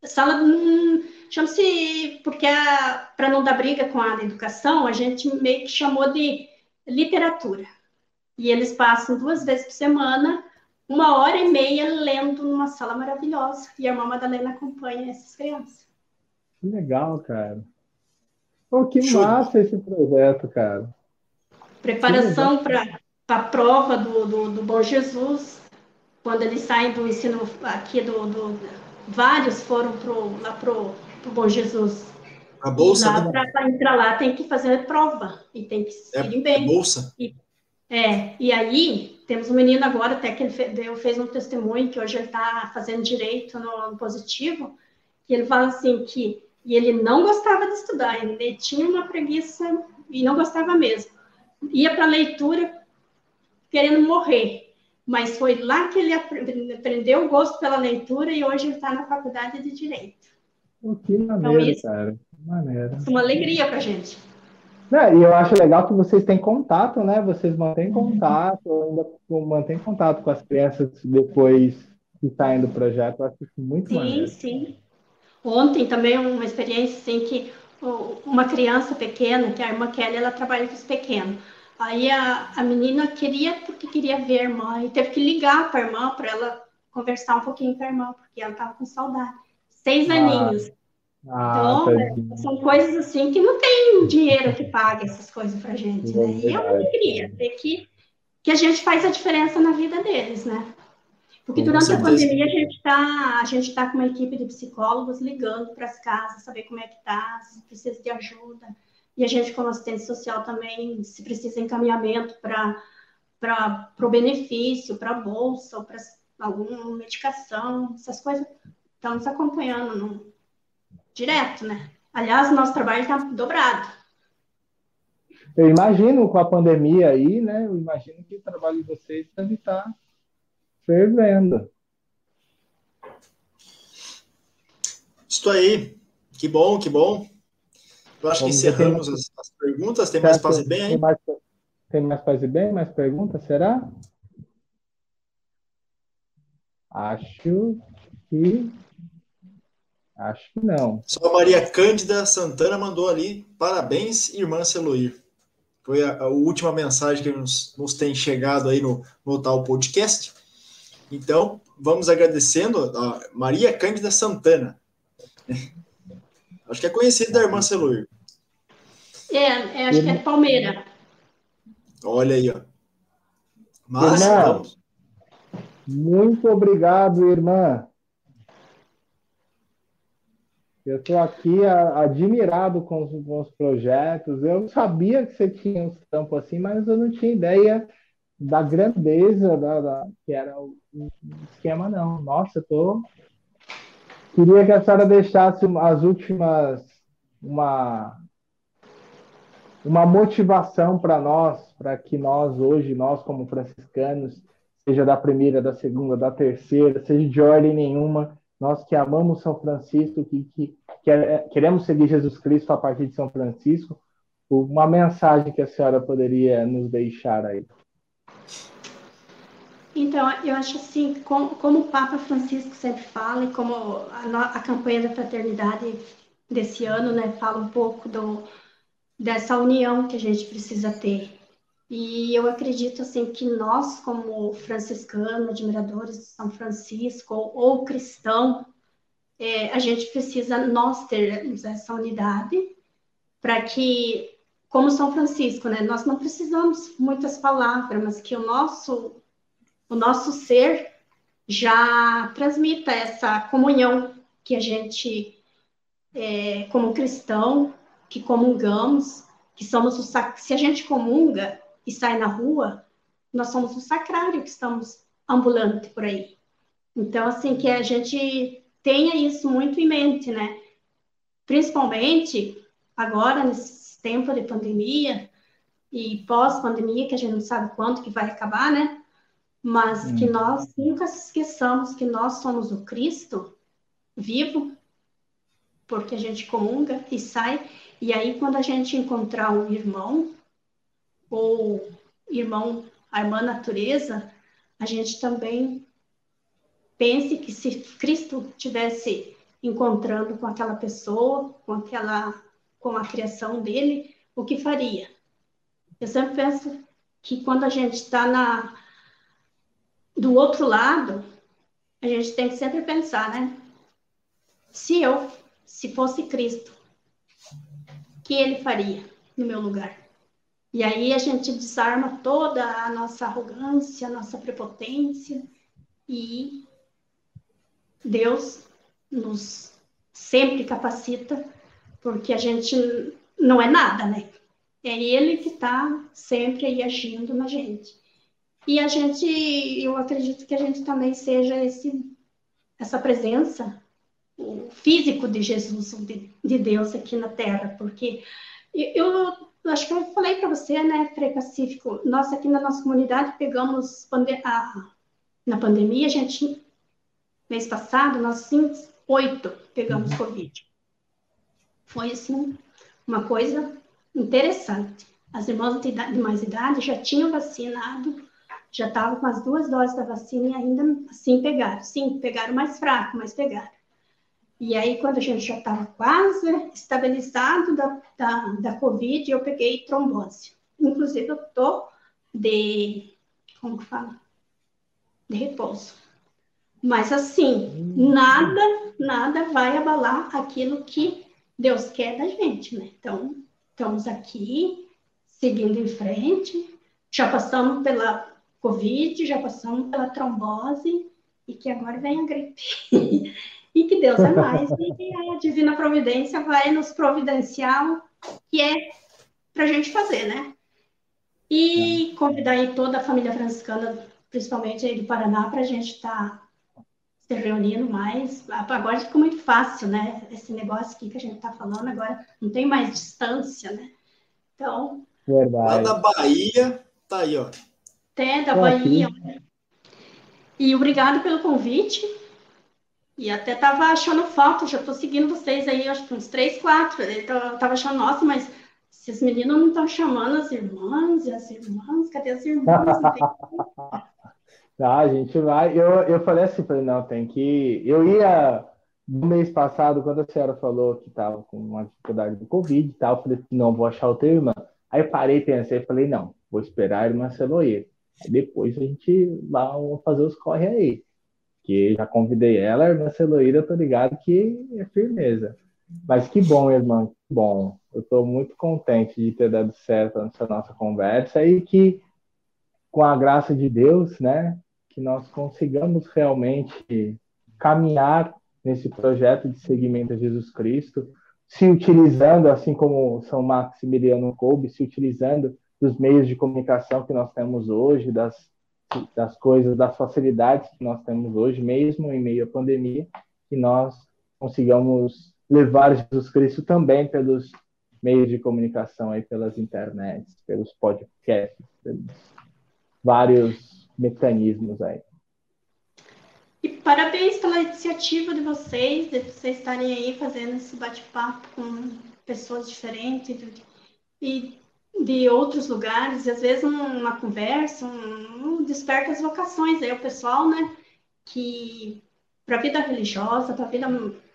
sala, hum, chama-se, porque para não dar briga com a educação, a gente meio que chamou de literatura. E eles passam duas vezes por semana uma hora e meia lendo numa sala maravilhosa. E a irmã Madalena acompanha essas crianças.
Que legal, cara. Pô, que Show. massa esse projeto, cara.
Preparação para a prova do, do, do, Bom Jesus, quando eles saem do ensino aqui do. do vários foram pro, lá para o Bom Jesus.
A bolsa?
Para entrar lá tem que fazer prova e tem que
é, ir bem. É bolsa.
E, é, e aí temos um menino agora, até que ele fez, fez um testemunho, que hoje ele está fazendo direito no, no, positivo, que ele fala assim que e ele não gostava de estudar, ele tinha uma preguiça e não gostava mesmo. Ia para a leitura querendo morrer, mas foi lá que ele aprendeu o gosto pela leitura e hoje ele está na faculdade de Direito.
que maneiro, então, isso, cara. Maneiro.
Isso é uma alegria para gente.
É, e eu acho legal que vocês têm contato, né? Vocês mantêm contato, ainda mantêm contato com as crianças depois que saem do projeto. Eu acho isso muito
sim,
maneiro.
Sim, sim. Ontem também uma experiência assim que uma criança pequena, que a irmã Kelly, ela trabalha com os pequenos. Aí a, a menina queria, porque queria ver a irmã, e teve que ligar para a irmã para ela conversar um pouquinho com a irmã, porque ela estava com saudade. Seis ah. aninhos. Ah, então, é, são coisas assim que não tem dinheiro que pague essas coisas pra gente, né? E é uma alegria ver que, que a gente faz a diferença na vida deles, né? Porque durante a pandemia a gente está a gente tá com uma equipe de psicólogos ligando para as casas, saber como é que tá, se precisa de ajuda. E a gente, como assistente social, também, se precisa de encaminhamento para o benefício, para a bolsa, ou para alguma medicação, essas coisas, estamos acompanhando no, direto, né? Aliás, nosso trabalho está dobrado.
Eu imagino com a pandemia aí, né? Eu imagino que o trabalho de vocês deve estar tá fervendo.
Isso aí. Que bom, que bom. Eu acho Vamos que encerramos as, as, perguntas. Tem mais fazer bem aí? Tem mais,
tem mais fazer bem? Mais perguntas, será? Acho que Acho que não.
Só a Maria Cândida Santana mandou ali, parabéns, irmã Celoir. Foi a, a última mensagem que nos, nos tem chegado aí no, no tal podcast. Então, vamos agradecendo a Maria Cândida Santana. [laughs] Acho que é conhecida da irmã Celoir.
É, é, acho que é Palmeira.
Olha aí, ó. Mas,
irmã. Muito obrigado, irmã. Eu estou aqui a, admirado com os, com os, projetos. Eu sabia que você tinha uns tampos assim, mas eu não tinha ideia da grandeza da, da que era o, o, esquema, não. Nossa, eu tô. Queria que a senhora deixasse as últimas. Uma, uma motivação para nós, para que nós, hoje, nós como franciscanos, seja da primeira, da segunda, da terceira, seja de ordem nenhuma, nós que amamos São Francisco, que, que quer, queremos seguir Jesus Cristo a partir de São Francisco, uma mensagem que a senhora poderia nos deixar aí.
Então, eu acho assim, como, como o Papa Francisco sempre fala, e como a, a campanha da fraternidade desse ano, né, fala um pouco do, dessa união que a gente precisa ter. E eu acredito assim que nós, como franciscanos, admiradores de São Francisco ou, ou cristão, é, a gente precisa nós termos essa unidade para que, como São Francisco, né, nós não precisamos muitas palavras, mas que o nosso o nosso ser já transmita essa comunhão que a gente, é, como cristão, que comungamos, que somos o se a gente comunga, e sai na rua, nós somos um sacrário que estamos ambulante por aí. Então, assim, que a gente tenha isso muito em mente, né? Principalmente agora, nesse tempo de pandemia e pós-pandemia, que a gente não sabe quanto que vai acabar, né? mas hum. que nós nunca esqueçamos que nós somos o Cristo vivo, porque a gente comunga e sai, e aí quando a gente encontrar um irmão, ou irmão, a irmã natureza, a gente também pense que se Cristo tivesse encontrando com aquela pessoa, com aquela, com a criação dele, o que faria? Eu sempre penso que quando a gente está na do outro lado, a gente tem que sempre pensar, né? Se eu, se fosse Cristo, que ele faria no meu lugar? E aí a gente desarma toda a nossa arrogância, a nossa prepotência e Deus nos sempre capacita, porque a gente não é nada, né? É Ele que está sempre aí agindo na gente. E a gente, eu acredito que a gente também seja esse, essa presença o físico de Jesus, de, de Deus aqui na Terra, porque eu, eu acho que eu falei para você, né, Frei Pacífico, nós aqui na nossa comunidade pegamos pande a, na pandemia, a gente, mês passado, nós sim, oito pegamos uhum. Covid. Foi, assim, uma coisa interessante. As irmãs de, de mais idade já tinham vacinado, já estavam com as duas doses da vacina e ainda assim pegaram. Sim, pegaram mais fraco, mas pegaram. E aí, quando a gente já estava quase estabilizado da, da, da Covid, eu peguei trombose. Inclusive, eu estou de. Como que fala? De repouso. Mas, assim, nada, nada vai abalar aquilo que Deus quer da gente, né? Então, estamos aqui, seguindo em frente. Já passamos pela Covid, já passamos pela trombose, e que agora vem a gripe. [laughs] e que Deus é mais, e que a divina providência vai nos providenciar o que é para a gente fazer, né? E convidar aí toda a família franciscana, principalmente aí do Paraná, para a gente estar tá se reunindo mais. Agora ficou muito fácil, né? Esse negócio aqui que a gente está falando, agora não tem mais distância, né? Então.
Verdade. Lá da Bahia, tá aí, ó.
Até da Bahia. E obrigado pelo convite. E até tava achando falta, já tô seguindo vocês aí, acho que uns três, quatro. Eu tava achando, nossa, mas esses meninos não estão chamando as irmãs e as irmãs, cadê as irmãs? [laughs]
ah, a gente vai. Eu, eu falei assim, falei, não, tem que. Eu ia no mês passado, quando a senhora falou que estava com uma dificuldade do Covid e tal, eu falei, não, vou achar outra irmã. Aí eu parei, pensei, falei, não, vou esperar a irmã Celoeira. Aí depois a gente vai fazer os corre aí que já convidei ela, a irmã Celoíra, eu tô ligado que é firmeza. Mas que bom, irmã, que bom. Eu estou muito contente de ter dado certo nessa nossa conversa e que, com a graça de Deus, né, que nós consigamos realmente caminhar nesse projeto de seguimento a Jesus Cristo, se utilizando, assim como São Maximiliano coube, se utilizando dos meios de comunicação que nós temos hoje, das das coisas, das facilidades que nós temos hoje, mesmo em meio à pandemia, que nós consigamos levar Jesus Cristo também pelos meios de comunicação aí pelas internets, pelos podcasts, pelos vários mecanismos aí.
E parabéns pela iniciativa de vocês, de vocês estarem aí fazendo esse bate-papo com pessoas diferentes e de outros lugares, e às vezes uma conversa, um, um desperta as vocações aí o pessoal, né, que para a vida religiosa, para a vida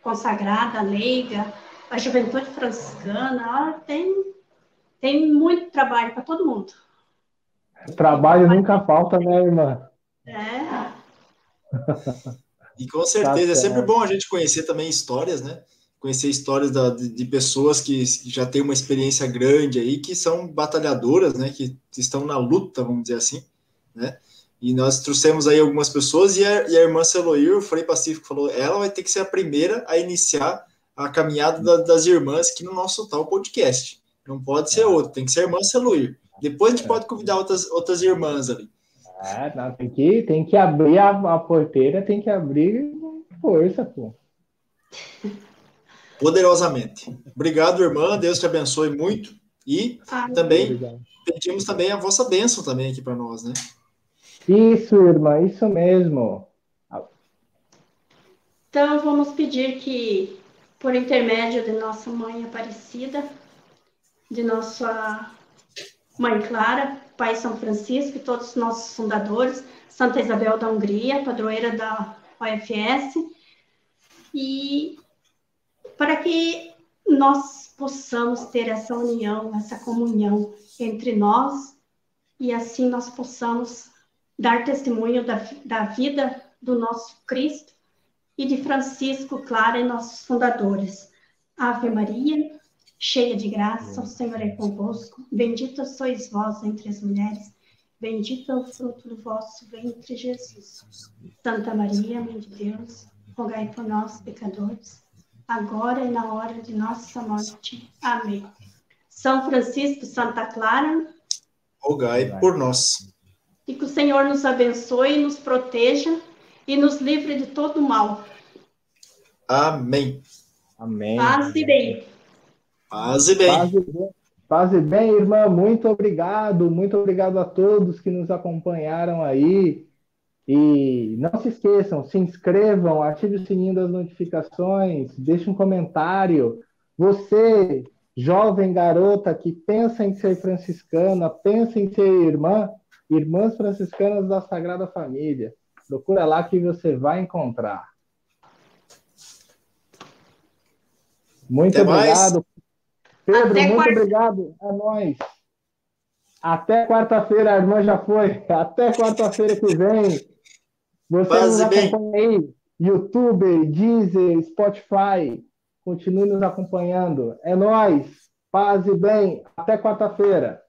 consagrada, leiga, a juventude franciscana, tem, tem muito trabalho para todo mundo.
Trabalho nunca falta, né, irmã?
É.
e com certeza, tá é sempre bom a gente conhecer também histórias, né? Conhecer histórias da, de, de, pessoas que já têm uma experiência grande aí, que são batalhadoras, né, que estão na luta, vamos dizer assim, né, e nós trouxemos aí algumas pessoas, e a, e a irmã Celoir, o Frei Pacífico falou, ela vai ter que ser a primeira a iniciar a caminhada da, das irmãs aqui no nosso tal podcast, não pode ser outro, tem que ser a irmã Celoir, depois a gente pode convidar outras, outras irmãs ali.
É, não, tem que, tem que abrir a, a porteira, tem que abrir força, pô [laughs]
poderosamente. Obrigado, irmã. Deus te abençoe muito. E também pedimos também a vossa bênção também aqui para nós, né?
Isso, irmã, isso mesmo.
Então, vamos pedir que, por intermédio de nossa mãe Aparecida, de nossa mãe Clara, Pai São Francisco e todos os nossos fundadores, Santa Isabel da Hungria, padroeira da OFS, e para que nós possamos ter essa união, essa comunhão entre nós, e assim nós possamos dar testemunho da, da vida do nosso Cristo e de Francisco Clara e nossos fundadores. Ave Maria, cheia de graça, o Senhor é convosco. Bendita sois vós entre as mulheres, bendito é o fruto do vosso ventre, Jesus. Santa Maria, Mãe de Deus, rogai por nós, pecadores, agora e na hora de nossa morte. Amém. São Francisco, Santa Clara,
rogai por nós.
E que o Senhor nos abençoe, nos proteja e nos livre de todo mal.
Amém.
Amém.
Paz e bem.
Paz e bem.
Paz e bem. Paz e bem, irmã. Muito obrigado. Muito obrigado a todos que nos acompanharam aí. E não se esqueçam, se inscrevam, ative o sininho das notificações, deixe um comentário. Você, jovem garota que pensa em ser franciscana, pensa em ser irmã, Irmãs Franciscanas da Sagrada Família. Procura lá que você vai encontrar. Muito Até obrigado. Mais. Pedro, Até muito quarta... obrigado. É nóis. Até quarta-feira, a irmã já foi. Até quarta-feira que vem. Você nos acompanha aí. YouTube, Deezer, Spotify. Continue nos acompanhando. É nóis. Paz e bem. Até quarta-feira.